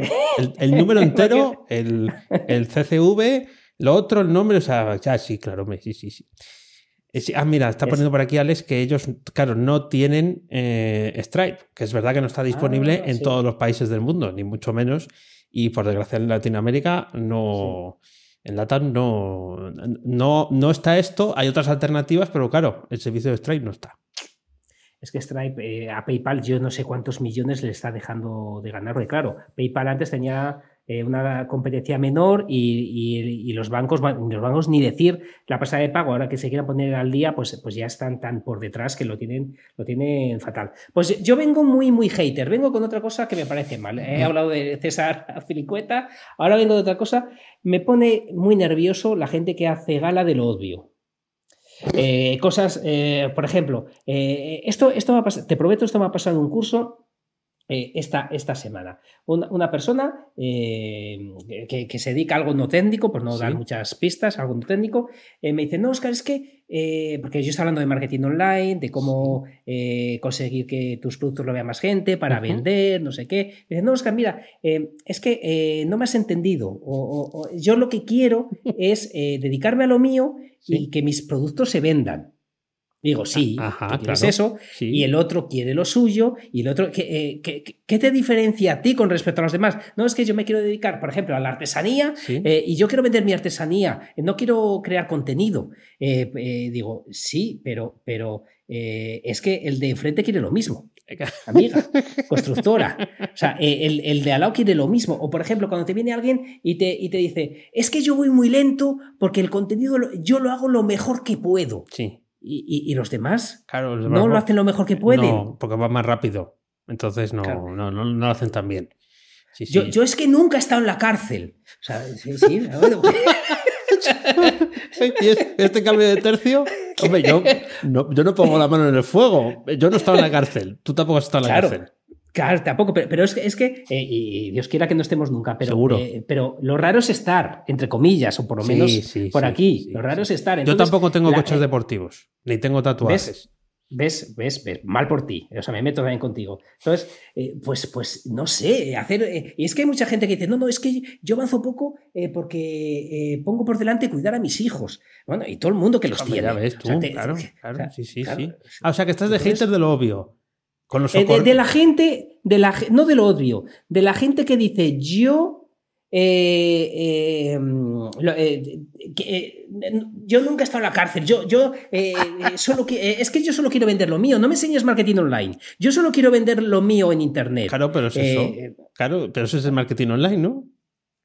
[SPEAKER 3] El, número entero, el, el, CCV, lo otro, el nombre, o sea, ya sí, claro, sí, sí, sí. Ah, mira, está poniendo por aquí Alex que ellos, claro, no tienen eh, Stripe, que es verdad que no está disponible ah, en todos los países del mundo, ni mucho menos. Y por desgracia en Latinoamérica no. En LATAM no, no, no está esto, hay otras alternativas, pero claro, el servicio de Stripe no está.
[SPEAKER 2] Es que Stripe eh, a PayPal yo no sé cuántos millones le está dejando de ganar, claro, PayPal antes tenía eh, una competencia menor y, los bancos, los bancos ni decir la pasada de pago, ahora que se quieran poner al día, pues, pues ya están tan por detrás que lo tienen, lo tienen fatal. Pues yo vengo muy, muy hater, vengo con otra cosa que me parece mal. He hablado de César Filicueta, ahora vengo de otra cosa. Me pone muy nervioso la gente que hace gala de lo obvio. Eh, cosas, eh, por ejemplo, esto, esto te prometo, esto me ha pasado en un curso eh, esta, esta, semana. Una, persona eh, que, se dedica a algo no técnico, por no dar muchas pistas, algo no técnico, eh, me dice, no, Oscar, es que, porque yo estoy hablando de marketing online, de cómo conseguir que tus productos lo vea más gente, para vender, no sé qué. Me dice, no, Oscar, mira, es que no me has entendido. O, yo lo que quiero es dedicarme a lo mío y que mis productos se vendan. Digo, sí, es eso, y el otro quiere lo suyo, y el otro, ¿qué, eh, qué, te diferencia a ti con respecto a los demás? No es que yo me quiero dedicar, por ejemplo, a la artesanía, eh, y yo quiero vender mi artesanía, no quiero crear contenido. Eh, digo, sí, pero, pero es que el de enfrente quiere lo mismo. Amiga, constructora. O sea, el, el, de al lado quiere lo mismo. O, por ejemplo, cuando te viene alguien y te, y te dice, es que yo voy muy lento porque el contenido yo lo hago lo mejor que puedo.
[SPEAKER 3] Sí.
[SPEAKER 2] ¿Y, los demás? Claro, no lo hacen lo mejor que pueden. No,
[SPEAKER 3] porque va más rápido. Entonces no, no, no, lo hacen tan bien.
[SPEAKER 2] Yo, yo, es que nunca he estado en la cárcel. O sea, sí, sí.
[SPEAKER 3] ¿Y este cambio de tercio? Hombre, yo no, yo no pongo la mano en el fuego. Yo no he estado en la cárcel. Tú tampoco has estado en la cárcel.
[SPEAKER 2] Claro, tampoco, pero, es que, es que eh, y Dios quiera que no estemos nunca, pero, eh, pero lo raro es estar, entre comillas, o por lo menos por aquí. lo raro es estar.
[SPEAKER 3] Yo tampoco tengo coches eh, deportivos, ni tengo tatuajes.
[SPEAKER 2] ¿Ves? ¿Ves? ¿Ves? Mal por ti. O sea, me meto también contigo. Entonces, pues, pues no sé, hacer. y es que hay mucha gente que dice, no, no, es que yo avanzo poco porque pongo por delante cuidar a mis hijos. Bueno, y todo el mundo que los tiene.
[SPEAKER 3] Ya ves, tú, claro, claro, sí, sí, sí. Ah, o sea, que estás de hater de lo obvio.
[SPEAKER 2] Eh, de, la gente, de la, no del odio, de la gente que dice yo. Eh, eh, yo nunca he estado en la cárcel. Yo, yo solo es que yo solo quiero vender lo mío. No me enseñes marketing online. Yo solo quiero vender lo mío en internet.
[SPEAKER 3] Claro, pero es eso. claro, pero eso es el marketing online, ¿no?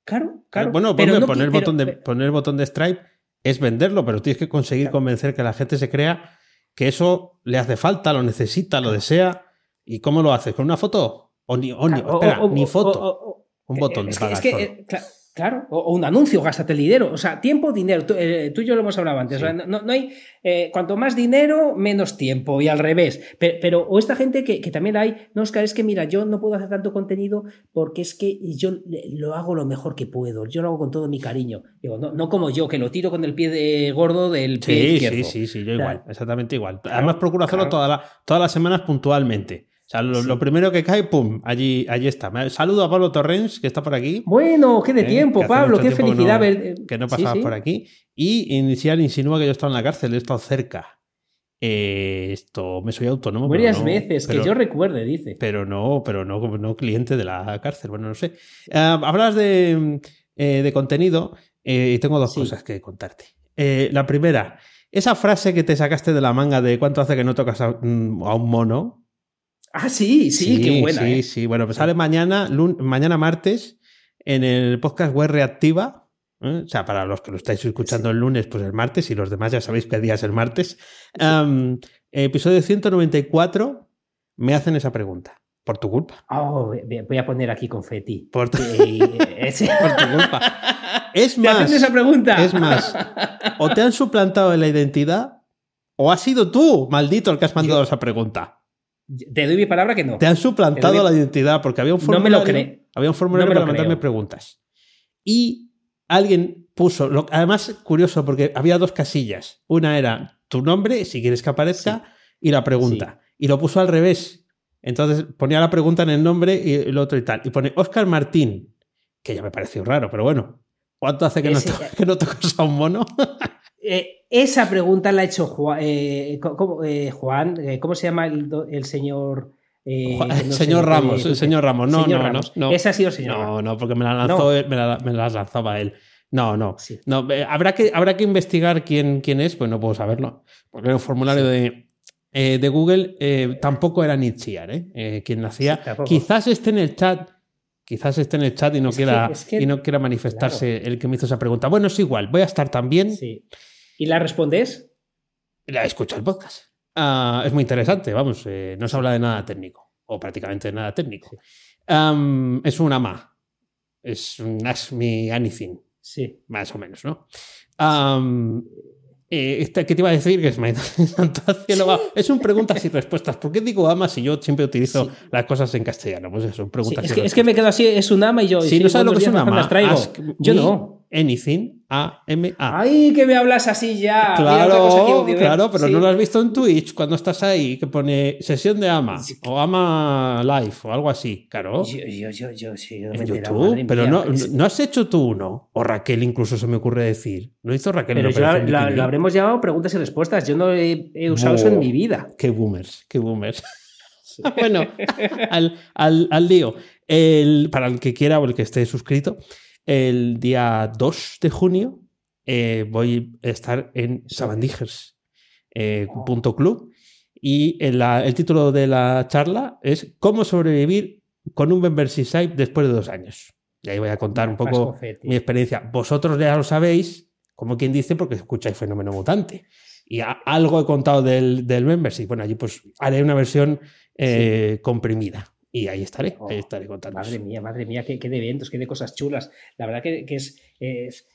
[SPEAKER 2] Claro, claro.
[SPEAKER 3] Bueno, pero poner, botón de, poner botón de Stripe es venderlo, pero tienes que conseguir convencer que la gente se crea que eso le hace falta, lo necesita, lo desea ¿Y cómo lo haces? ¿Con una foto? O ni, espera, ni foto. un botón
[SPEAKER 2] es es que, eh, claro, o, un anuncio, gástate el dinero. O sea, tiempo, dinero. Tú, eh, y yo lo hemos hablado antes. no, hay. Eh, cuanto más dinero, menos tiempo. Y al revés. Pero, o esta gente que, también hay. No, Oscar, es que mira, yo no puedo hacer tanto contenido porque es que yo lo hago lo mejor que puedo. Yo lo hago con todo mi cariño. Digo, no, como yo, que lo tiro con el pie de gordo del pie
[SPEAKER 3] sí,
[SPEAKER 2] izquierdo.
[SPEAKER 3] Sí, sí, sí, yo igual. Exactamente igual. Además, procuro hacerlo todas las semanas puntualmente. Sea, lo, primero que cae, pum, allí, allí está. Saludo a Pablo Torrens, que está por aquí.
[SPEAKER 2] Bueno, qué de ¿Eh? tiempo, Pablo, qué felicidad
[SPEAKER 3] que
[SPEAKER 2] no,
[SPEAKER 3] ver. Que no pasabas por aquí. Y inicial insinúa que yo he estado en la cárcel, he estado cerca. Eh, esto, me soy autónomo.
[SPEAKER 2] Varias veces, que yo recuerde, dice.
[SPEAKER 3] Pero no, pero no, no cliente de la cárcel, bueno, no sé. Uh, hablas de, eh, de contenido y tengo dos cosas que contarte. la primera, esa frase que te sacaste de la manga de cuánto hace que no tocas a, un mono.
[SPEAKER 2] Ah, sí, sí, qué buena.
[SPEAKER 3] Sí,
[SPEAKER 2] ¿eh?
[SPEAKER 3] sí. Bueno, pues sale mañana, mañana martes en el podcast web reactiva. ¿eh? O sea, para los que lo estáis escuchando el lunes, pues el martes, y los demás ya sabéis qué día es el martes. episodio 194, me hacen esa pregunta. Por tu culpa.
[SPEAKER 2] Oh, voy a poner aquí confeti.
[SPEAKER 3] Por tu, por tu culpa. Es más.
[SPEAKER 2] esa pregunta?
[SPEAKER 3] Es más. O te han suplantado en la identidad, o has sido tú, maldito, el que has mandado esa pregunta.
[SPEAKER 2] Te doy mi palabra que no.
[SPEAKER 3] Te han suplantado la identidad porque había un formulario. No me lo. Había un formulario para mandarme preguntas. Y alguien puso. además, curioso, porque había dos casillas. Una era tu nombre, si quieres que aparezca, y la pregunta. Y lo puso al revés. Entonces ponía la pregunta en el nombre y el otro y tal. Y pone Oscar Martín, que ya me pareció raro, pero bueno. ¿Cuánto hace que, no, que no tocas a un mono?
[SPEAKER 2] Eh, esa pregunta la ha hecho Juan. Eh, eh, Juan ¿Cómo se llama el, señor?
[SPEAKER 3] el señor Ramos, el señor Ramos. No, no, no,
[SPEAKER 2] Ese ha sido el señor.
[SPEAKER 3] No, no, porque me la lanzó, me, la, me las lanzaba él. No, no. no habrá, que, habrá que investigar quién, quién es, pues no puedo saberlo. Porque un formulario de de Google tampoco era Nietzsche, ¿eh? ¿eh? quien nacía. quizás esté en el chat, quizás esté en el chat y no, quiera, y no quiera manifestarse el que me hizo esa pregunta. Bueno, es igual, voy a estar también.
[SPEAKER 2] Sí. ¿Y la respondes?
[SPEAKER 3] La escucho el podcast. Ah, es muy interesante, vamos, no se habla de nada técnico, o prácticamente de nada técnico. es un ama, es un Ask Me Anything.
[SPEAKER 2] Sí.
[SPEAKER 3] Más o menos, ¿no? Eh, este, ¿Qué te iba a decir? Que es Es un preguntas y respuestas. ¿Por qué digo ama si yo siempre utilizo las cosas en castellano? Pues eso, preguntas
[SPEAKER 2] es, que, es, que, me quedo así, es un ama y yo.
[SPEAKER 3] Si no sabes lo que es un ama,
[SPEAKER 2] traigo. yo no.
[SPEAKER 3] Anything, A-M-A.
[SPEAKER 2] ¡Ay, que me hablas así ya!
[SPEAKER 3] Claro, claro, pero no lo has visto en Twitch cuando estás ahí, que pone sesión de ama, o ama live, o algo así, claro.
[SPEAKER 2] Yo, yo, yo, yo, sí,
[SPEAKER 3] en YouTube, pero no, no has hecho tú uno, o Raquel incluso se me ocurre decir. No hizo Raquel.
[SPEAKER 2] Pero yo lo habremos llamado preguntas y respuestas, yo no he, usado eso en mi vida.
[SPEAKER 3] Qué boomers, qué boomers. bueno, al, al, al lío. El, para el que quiera o el que esté suscrito, el día 2 de junio eh, voy a estar en Sabandijers.club eh, y el, título de la charla es ¿Cómo sobrevivir con un membership site después de dos años? Y ahí voy a contar un poco mi experiencia. Vosotros ya lo sabéis, como quien dice, porque escucháis Fenómeno Mutante. Y algo he contado del, del membership. Bueno, allí pues haré una versión eh, comprimida. Y ahí estaré, ahí oh, estaré contando.
[SPEAKER 2] Madre mía, madre mía, qué, qué, de eventos, qué de cosas chulas. La verdad que, que es, es,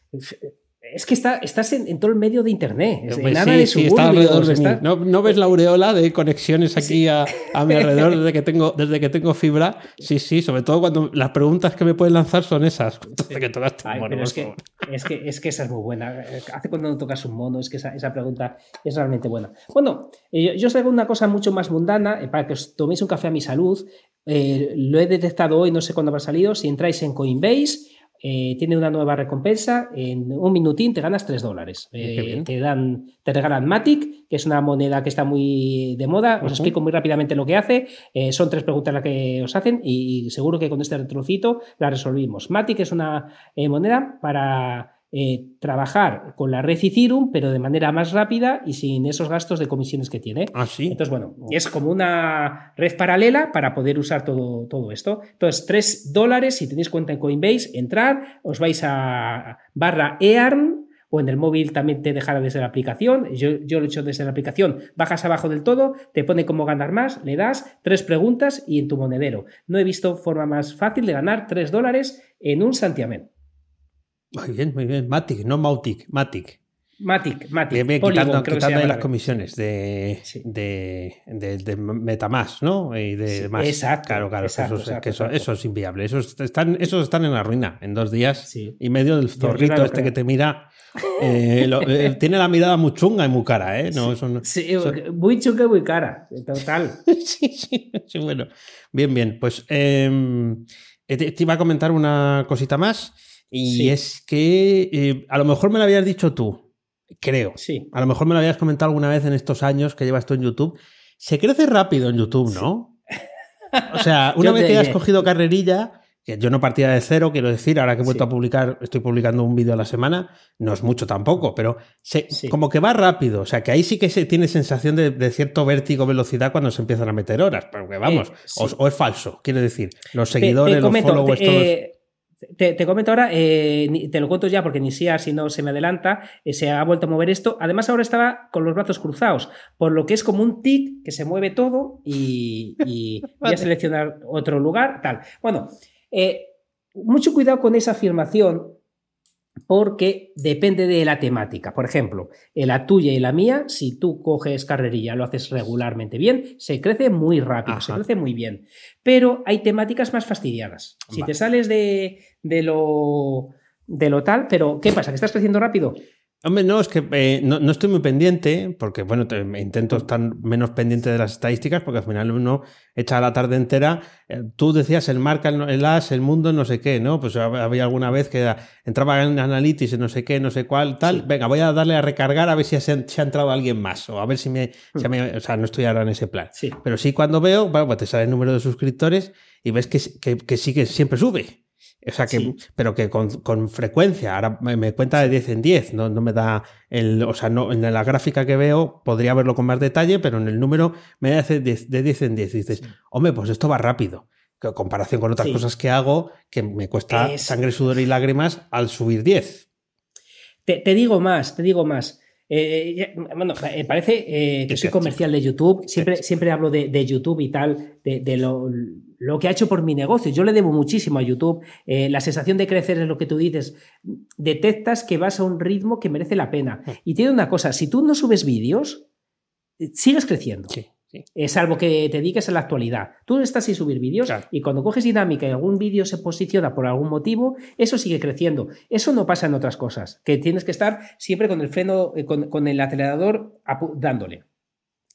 [SPEAKER 2] es que está, estás en, todo el medio de internet. nada de sí, está alrededor
[SPEAKER 3] de mí. ¿No, ves la aureola de conexiones aquí a, a, mi alrededor desde que, tengo, desde que tengo fibra? Sí, sí, sobre todo cuando las preguntas que me pueden lanzar son esas. que tocaste
[SPEAKER 2] es, que, es, que, es, que, esa es muy buena. Hace cuando no tocas un mono, es que esa, esa pregunta es realmente buena. Bueno, eh, yo os traigo una cosa mucho más mundana, eh, para que os toméis un café a mi salud. Eh, lo he detectado hoy, no sé cuándo habrá salido. Si entráis en Coinbase, eh, tiene una nueva recompensa. En un minutín te ganas 3 dólares. Eh, te, dan, te regalan Matic, que es una moneda que está muy de moda. Os explico muy rápidamente lo que hace. Eh, son tres preguntas las que os hacen y, seguro que con este retrocito la resolvimos. Matic es una moneda para eh, trabajar con la red Ethereum, pero de manera más rápida y sin esos gastos de comisiones que tiene.
[SPEAKER 3] Ah, sí.
[SPEAKER 2] Entonces, bueno, es como una red paralela para poder usar todo, todo esto. Entonces, 3 dólares, si tenéis cuenta en Coinbase, entrar, os vais a barra EARN o en el móvil también te dejará desde la aplicación. Yo, yo lo he hecho desde la aplicación. Bajas abajo del todo, te pone cómo ganar más, le das tres preguntas y en tu monedero. No he visto forma más fácil de ganar 3 dólares en un santiamén.
[SPEAKER 3] Muy bien, muy bien. Matic, no Mautic, Matic.
[SPEAKER 2] Matic, Matic.
[SPEAKER 3] Bien, quitando, quitando las comisiones de, de, de, Metamask, ¿no? Y de.
[SPEAKER 2] Exacto.
[SPEAKER 3] Claro, claro. eso, eso, es inviable. Esos están, esos están en la ruina en dos días y medio del zorrito este que te mira. Eh, eh, tiene la mirada muy chunga y muy cara, ¿eh? No,
[SPEAKER 2] sí, muy chunga y muy cara, total.
[SPEAKER 3] sí, sí, sí, bueno. Bien, bien. Pues em, te, iba a comentar una cosita más. Y es que a lo mejor me lo habías dicho tú, creo.
[SPEAKER 2] Sí.
[SPEAKER 3] A lo mejor me lo habías comentado alguna vez en estos años que llevas tú en YouTube. Se crece rápido en YouTube, ¿no? O sea, una vez que has cogido carrerilla, que yo no partía de cero, quiero decir, ahora que he vuelto a publicar, estoy publicando un vídeo a la semana, no es mucho tampoco, pero como que va rápido. O sea, que ahí sí que se tiene sensación de, cierto vértigo, velocidad cuando se empiezan a meter horas. Pero que vamos, eh, o, es falso, quiero decir. Los seguidores, los followers, todos. Eh,
[SPEAKER 2] te, comento ahora, eh, te lo cuento ya porque ni sea si no se me adelanta, eh, se ha vuelto a mover esto. Además, ahora estaba con los brazos cruzados, por lo que es como un tic que se mueve todo y, voy a seleccionar otro lugar, tal. Bueno, eh, mucho cuidado con esa afirmación porque depende de la temática. Por ejemplo, en la tuya y la mía, si tú coges carrerilla, lo haces regularmente bien, se crece muy rápido, se crece muy bien. Pero hay temáticas más fastidiadas. Si te sales de, de, lo, de lo tal, pero ¿qué pasa? ¿Que estás creciendo rápido?
[SPEAKER 3] Hombre, no, es que eh, no, estoy muy pendiente, porque bueno, intento estar menos pendiente de las estadísticas, porque al final uno echa la tarde entera. Eh, tú decías el marca, el, as, el mundo, no sé qué, ¿no? Pues había alguna vez que entraba en Analytics, no sé qué, no sé cuál, tal. Venga, voy a darle a recargar a ver si se, ha entrado alguien más, o a ver si me, hmm. O sea, no estoy ahora en ese plan.
[SPEAKER 2] Sí.
[SPEAKER 3] Pero sí, cuando veo, bueno, pues te sale el número de suscriptores y ves que, que, que sí que siempre sube. O sea que, pero que con, frecuencia, ahora me, cuenta de 10 en 10, no, no me da el, o sea, no, en la gráfica que veo podría verlo con más detalle, pero en el número me hace de 10 en 10. Y dices, hombre, pues esto va rápido. En comparación con otras cosas que hago, que me cuesta sangre, sudor y lágrimas al subir 10.
[SPEAKER 2] Te, digo más, te digo más. Eh, bueno, eh, parece eh, que soy comercial de YouTube. Siempre, siempre hablo de, YouTube y tal, de, lo, lo, que ha hecho por mi negocio. Yo le debo muchísimo a YouTube. la sensación de crecer es lo que tú dices. Detectas que vas a un ritmo que merece la pena. Mm. Y tiene una cosa: si tú no subes vídeos, sigues creciendo.
[SPEAKER 3] Sí.
[SPEAKER 2] Es algo que te dediques a la actualidad. Tú estás sin subir vídeos y cuando coges dinámica y algún vídeo se posiciona por algún motivo, eso sigue creciendo. Eso no pasa en otras cosas, que tienes que estar siempre con el freno, eh, con, el acelerador dándole.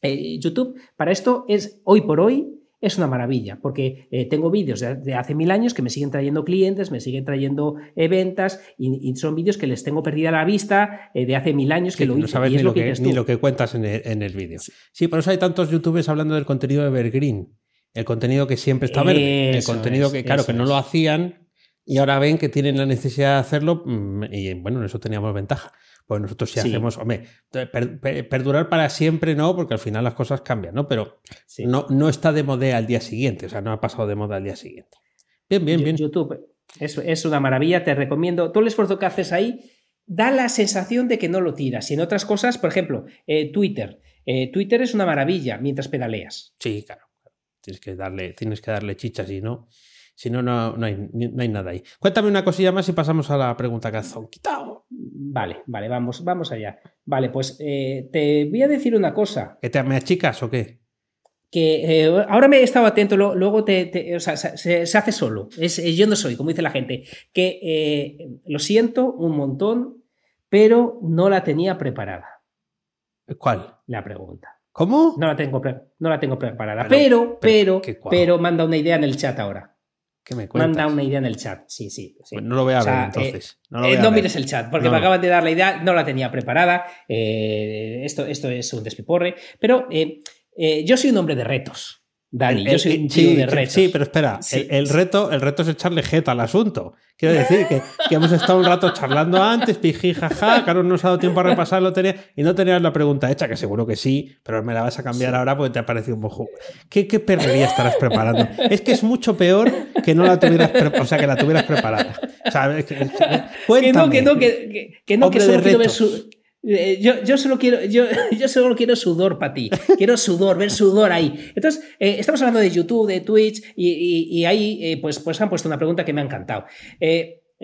[SPEAKER 2] Eh, YouTube, para esto es hoy por hoy es una maravilla, porque eh, tengo vídeos de, hace mil años que me siguen trayendo clientes, me siguen trayendo eh, ventas, y, son vídeos que les tengo perdida la vista eh, de hace mil años que lo hice.
[SPEAKER 3] No sabes ni, lo que, ni lo que cuentas en el, vídeo. Sí. por eso hay tantos youtubers hablando del contenido de Evergreen, el contenido que siempre está verde, el contenido que, claro, que no lo hacían y ahora ven que tienen la necesidad de hacerlo, mm, y bueno, en eso teníamos ventaja. Pues nosotros sí, hacemos, hombre, perdurar para siempre no, porque al final las cosas cambian, ¿no? Pero no, no está de moda al día siguiente, o sea, no ha pasado de moda al día siguiente. Bien, bien, bien.
[SPEAKER 2] YouTube es, es una maravilla, te recomiendo. Todo el esfuerzo que haces ahí da la sensación de que no lo tiras. Y en otras cosas, por ejemplo, eh, Twitter. Eh, Twitter es una maravilla mientras pedaleas.
[SPEAKER 3] Sí, claro. Tienes que darle, tienes que darle chichas y no. Si no, no, hay, no hay nada ahí. Cuéntame una cosilla más y pasamos a la pregunta has quitado.
[SPEAKER 2] Vale, vale, vamos, vamos allá. Vale, pues eh, te voy a decir una cosa.
[SPEAKER 3] ¿Que te me achicas o qué?
[SPEAKER 2] Que eh, ahora me he estado atento, luego te, o sea, se, hace solo. Es, yo no soy, como dice la gente. Que eh, lo siento un montón, pero no la tenía preparada.
[SPEAKER 3] ¿Cuál?
[SPEAKER 2] La pregunta.
[SPEAKER 3] ¿Cómo?
[SPEAKER 2] No la tengo, no la tengo preparada. Pero, pero, pero manda una idea en el chat ahora.
[SPEAKER 3] ¿Qué me
[SPEAKER 2] Manda una idea en el chat. Sí, sí.
[SPEAKER 3] Pues no lo voy a ver entonces.
[SPEAKER 2] no, eh, mires el chat, porque me acaban de dar la idea, no la tenía preparada. Eh, esto, esto es un despiporre. Pero eh, yo soy un hombre de retos. Dani, yo soy un
[SPEAKER 3] sí,
[SPEAKER 2] de retos.
[SPEAKER 3] Sí, pero espera, el, reto, el reto es echarle jeta al asunto. Quiero decir que, hemos estado un rato charlando antes, piji, jaja, Carlos nos ha dado tiempo a repasar lo tenía, y no tenías la pregunta hecha, que seguro que sí, pero me la vas a cambiar ahora porque te ha parecido un poco. ¿Qué, qué perrería estarás preparando? Es que es mucho peor que no la tuvieras, o sea, que la tuvieras preparada. O que,
[SPEAKER 2] no, que no, que, que, no, que solo quiero ver su eh, yo, yo, solo quiero, yo, yo solo quiero sudor para ti. Quiero sudor, ver sudor ahí. Entonces, eh, estamos hablando de YouTube, de Twitch, y, y, ahí eh, pues, pues han puesto una pregunta que me ha encantado.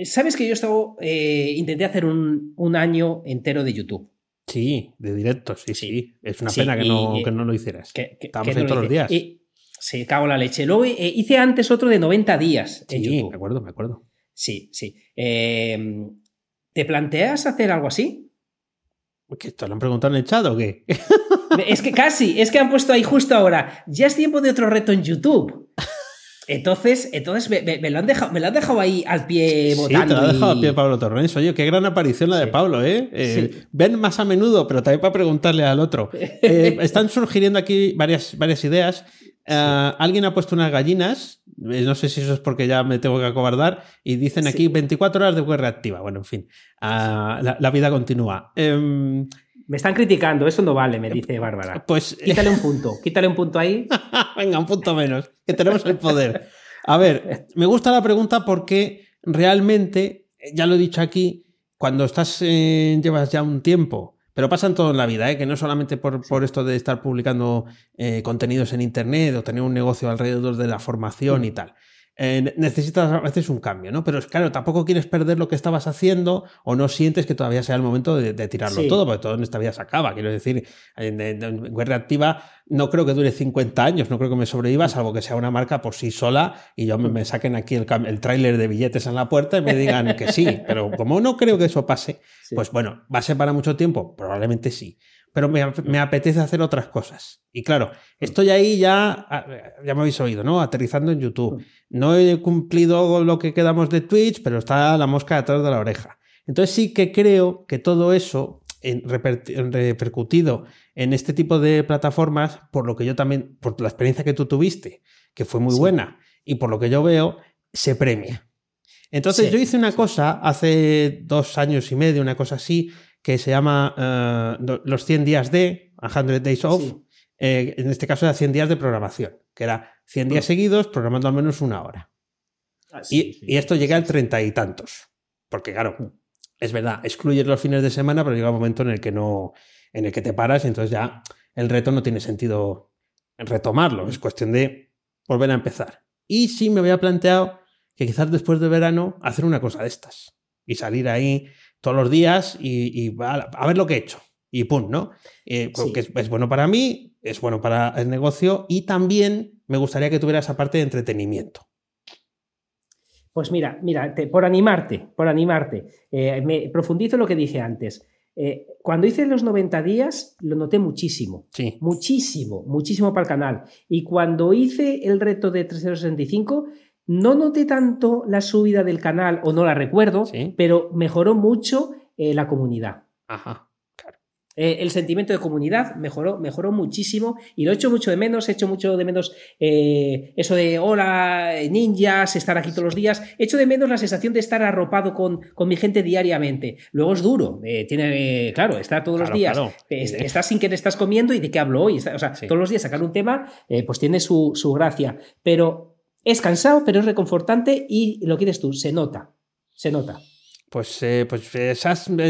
[SPEAKER 2] sabes que yo estaba, eh, intenté hacer un, un, año entero de YouTube.
[SPEAKER 3] Sí, de directo, sí, sí. Es una pena que, no, que, no, lo hicieras. Que, Estamos en todos los días.
[SPEAKER 2] Y, sí, cago la leche. Luego eh, hice antes otro de 90 días en sí,
[SPEAKER 3] me acuerdo, me acuerdo.
[SPEAKER 2] Sí, sí. ¿Te planteas hacer algo así?
[SPEAKER 3] ¿Que esto lo han preguntado en el chat o qué?
[SPEAKER 2] Es que casi, es que han puesto ahí justo ahora. Ya es tiempo de otro reto en YouTube. Entonces, entonces me, lo han dejado, me lo han dejado ahí al pie votando.
[SPEAKER 3] Sí, te lo ha dejado al pie Pablo Torrens. Oye, qué gran aparición la de Pablo, ¿eh? eh ven más a menudo, pero también para preguntarle al otro. Eh, están surgiendo aquí varias, varias ideas. Eh, alguien ha puesto unas gallinas, no sé si eso es porque ya me tengo que acobardar, y dicen aquí 24 horas de web reactiva. Bueno, en fin, la, la, vida continúa. Em,
[SPEAKER 2] me están criticando, eso no vale, me dice Bárbara. Pues. Quítale un punto, quítale un punto ahí.
[SPEAKER 3] Venga, un punto menos, que tenemos el poder. A ver, me gusta la pregunta porque realmente, ya lo he dicho aquí, cuando estás, llevas ya un tiempo, pero pasa en todo en la vida, ¿eh? que no solamente por, por esto de estar publicando eh, contenidos en Internet o tener un negocio alrededor de la formación y mm. tal. Eh, necesitas a veces un cambio, ¿no? Pero claro, tampoco quieres perder lo que estabas haciendo o no sientes que todavía sea el momento de, tirarlo todo, porque todo en esta vida se acaba. Quiero decir, en, web reactiva no creo que dure 50 años, no creo que me sobreviva, salvo que sea una marca por sí sola y yo me, saquen aquí el, el tráiler de billetes en la puerta y me digan que sí. Pero como no creo que eso pase, pues bueno, ¿va a ser para mucho tiempo? Probablemente sí pero me, apetece hacer otras cosas. Y claro, estoy ahí ya, ya me habéis oído, ¿no? Aterrizando en YouTube. No he cumplido lo que quedamos de Twitch, pero está la mosca detrás de la oreja. Entonces sí que creo que todo eso en, repercutido en este tipo de plataformas, por lo que yo también, por la experiencia que tú tuviste, que fue muy buena, y por lo que yo veo, se premia. Entonces yo hice una cosa hace dos años y medio, una cosa así, que se llama eh, Los 100 días de, 100 Days Off. Eh, en este caso era 100 días de programación, que era 100 días seguidos programando al menos una hora. Ah, y, esto llega al treinta y tantos. Porque, claro, mm. es verdad, excluyes los fines de semana, pero llega un momento en el que no, en el que te paras y entonces ya el reto no tiene sentido retomarlo. Es cuestión de volver a empezar. Y sí me había planteado que quizás después de verano hacer una cosa de estas. Y salir ahí todos los días y, a, ver lo que he hecho. Y pum, ¿no? Eh, que es, bueno para mí, es bueno para el negocio y también me gustaría que tuviera esa parte de entretenimiento.
[SPEAKER 2] Pues mira, mira, por animarte, por animarte, eh, me profundizo lo que dije antes. Eh, cuando hice los 90 días, lo noté muchísimo.
[SPEAKER 3] Sí.
[SPEAKER 2] Muchísimo, muchísimo para el canal. Y cuando hice el reto de 365, no noté tanto la subida del canal, o no la recuerdo, pero mejoró mucho eh, la comunidad.
[SPEAKER 3] Ajá, claro.
[SPEAKER 2] Eh, el sentimiento de comunidad mejoró, mejoró muchísimo y lo he hecho mucho de menos. He hecho mucho de menos eh, eso de hola, ninjas, estar aquí todos los días. He hecho de menos la sensación de estar arropado con, con mi gente diariamente. Luego es duro. tiene, claro, está todos los días. estás sin que te estás comiendo y de qué hablo hoy. o sea, todos los días sacar un tema, pues tiene su, su gracia. Pero es cansado, pero es reconfortante y lo quieres tú, se nota. Se nota.
[SPEAKER 3] Pues, eh, pues eh,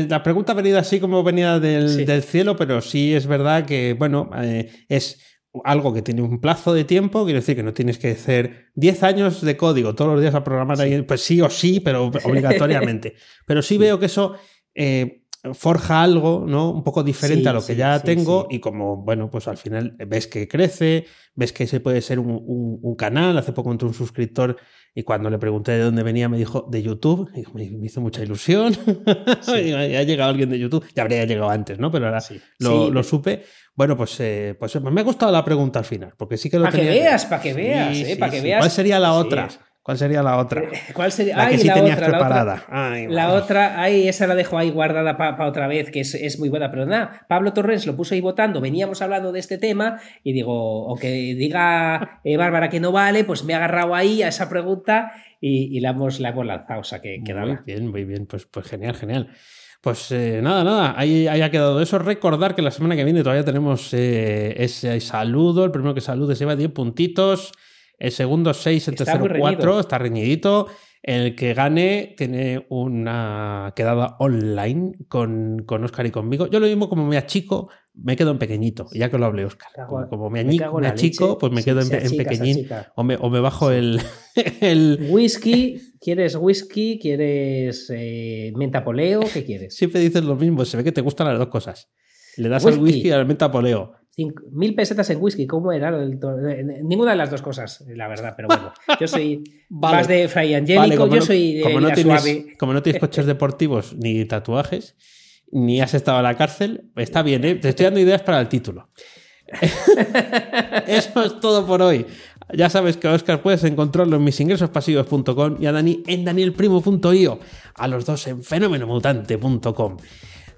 [SPEAKER 3] la pregunta ha venido así como venía del, cielo, pero sí es verdad que, bueno, eh, es algo que tiene un plazo de tiempo, quiero decir que no tienes que hacer 10 años de código todos los días a programar ahí, pues sí o sí, pero obligatoriamente. pero sí, veo que eso forja algo, ¿no? Un poco diferente a lo que ya tengo y como, bueno, pues al final ves que crece, ves que ese puede ser un, canal. Hace poco entró un suscriptor y cuando le pregunté de dónde venía me dijo de YouTube y me, hizo mucha ilusión. ha llegado alguien de YouTube, ya habría llegado antes, ¿no? Pero ahora lo, supe. Bueno, pues, eh, pues me ha gustado la pregunta al final, porque sí que lo
[SPEAKER 2] Para que veas, para que veas, eh, para que veas.
[SPEAKER 3] ¿Cuál sería la otra? ¿Cuál sería la otra?
[SPEAKER 2] Eh, ¿Cuál sería?
[SPEAKER 3] La que sí tenías preparada.
[SPEAKER 2] La otra, ay, esa la dejo ahí guardada para otra vez, que es, muy buena. Pero nada, Pablo Torres lo puso ahí votando, veníamos hablando de este tema y digo, aunque diga eh, Bárbara que no vale, pues me he agarrado ahí a esa pregunta y, la, hemos, la hemos lanzado. O sea, que queda
[SPEAKER 3] Muy bien, muy bien. Pues, pues genial, genial. Pues eh, nada, nada, ahí, ahí, ha quedado eso. Recordar que la semana que viene todavía tenemos ese saludo. El primero que salude se lleva 10 puntitos. El segundo 6, el tercero 4, está reñidito. El que gane tiene una quedada online con, con Oscar y conmigo. Yo lo mismo como me achico, me quedo en pequeñito, ya que lo hable Oscar. Como, me, achico, pues me quedo en, pequeñín o me, o me, bajo el, el...
[SPEAKER 2] Whisky ¿Quieres whisky? ¿Quieres eh, mentapoleo? ¿Qué quieres?
[SPEAKER 3] Siempre dices lo mismo, se ve que te gustan las dos cosas. Le das al whisky y al mentapoleo.
[SPEAKER 2] Mil pesetas en whisky, ¿cómo era? Ninguna de las dos cosas, la verdad, pero bueno. Yo soy más de Fray Angélico, yo soy de
[SPEAKER 3] como no, tienes, como no tienes coches deportivos ni tatuajes, ni has estado en la cárcel, está bien, ¿eh? te estoy dando ideas para el título. Eso es todo por hoy. Ya sabes que a Oscar puedes encontrarlo en misingresospasivos.com y a Dani en danielprimo.io, a los dos en fenomenomutante.com.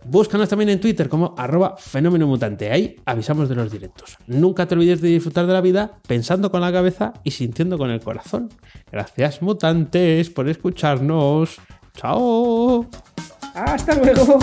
[SPEAKER 3] Búscanos también en Twitter como arroba fenomenomutante. Ahí avisamos de los directos. Nunca te olvides de disfrutar de la vida pensando con la cabeza y sintiendo con el corazón. Gracias mutantes por escucharnos. Chao.
[SPEAKER 2] Hasta luego.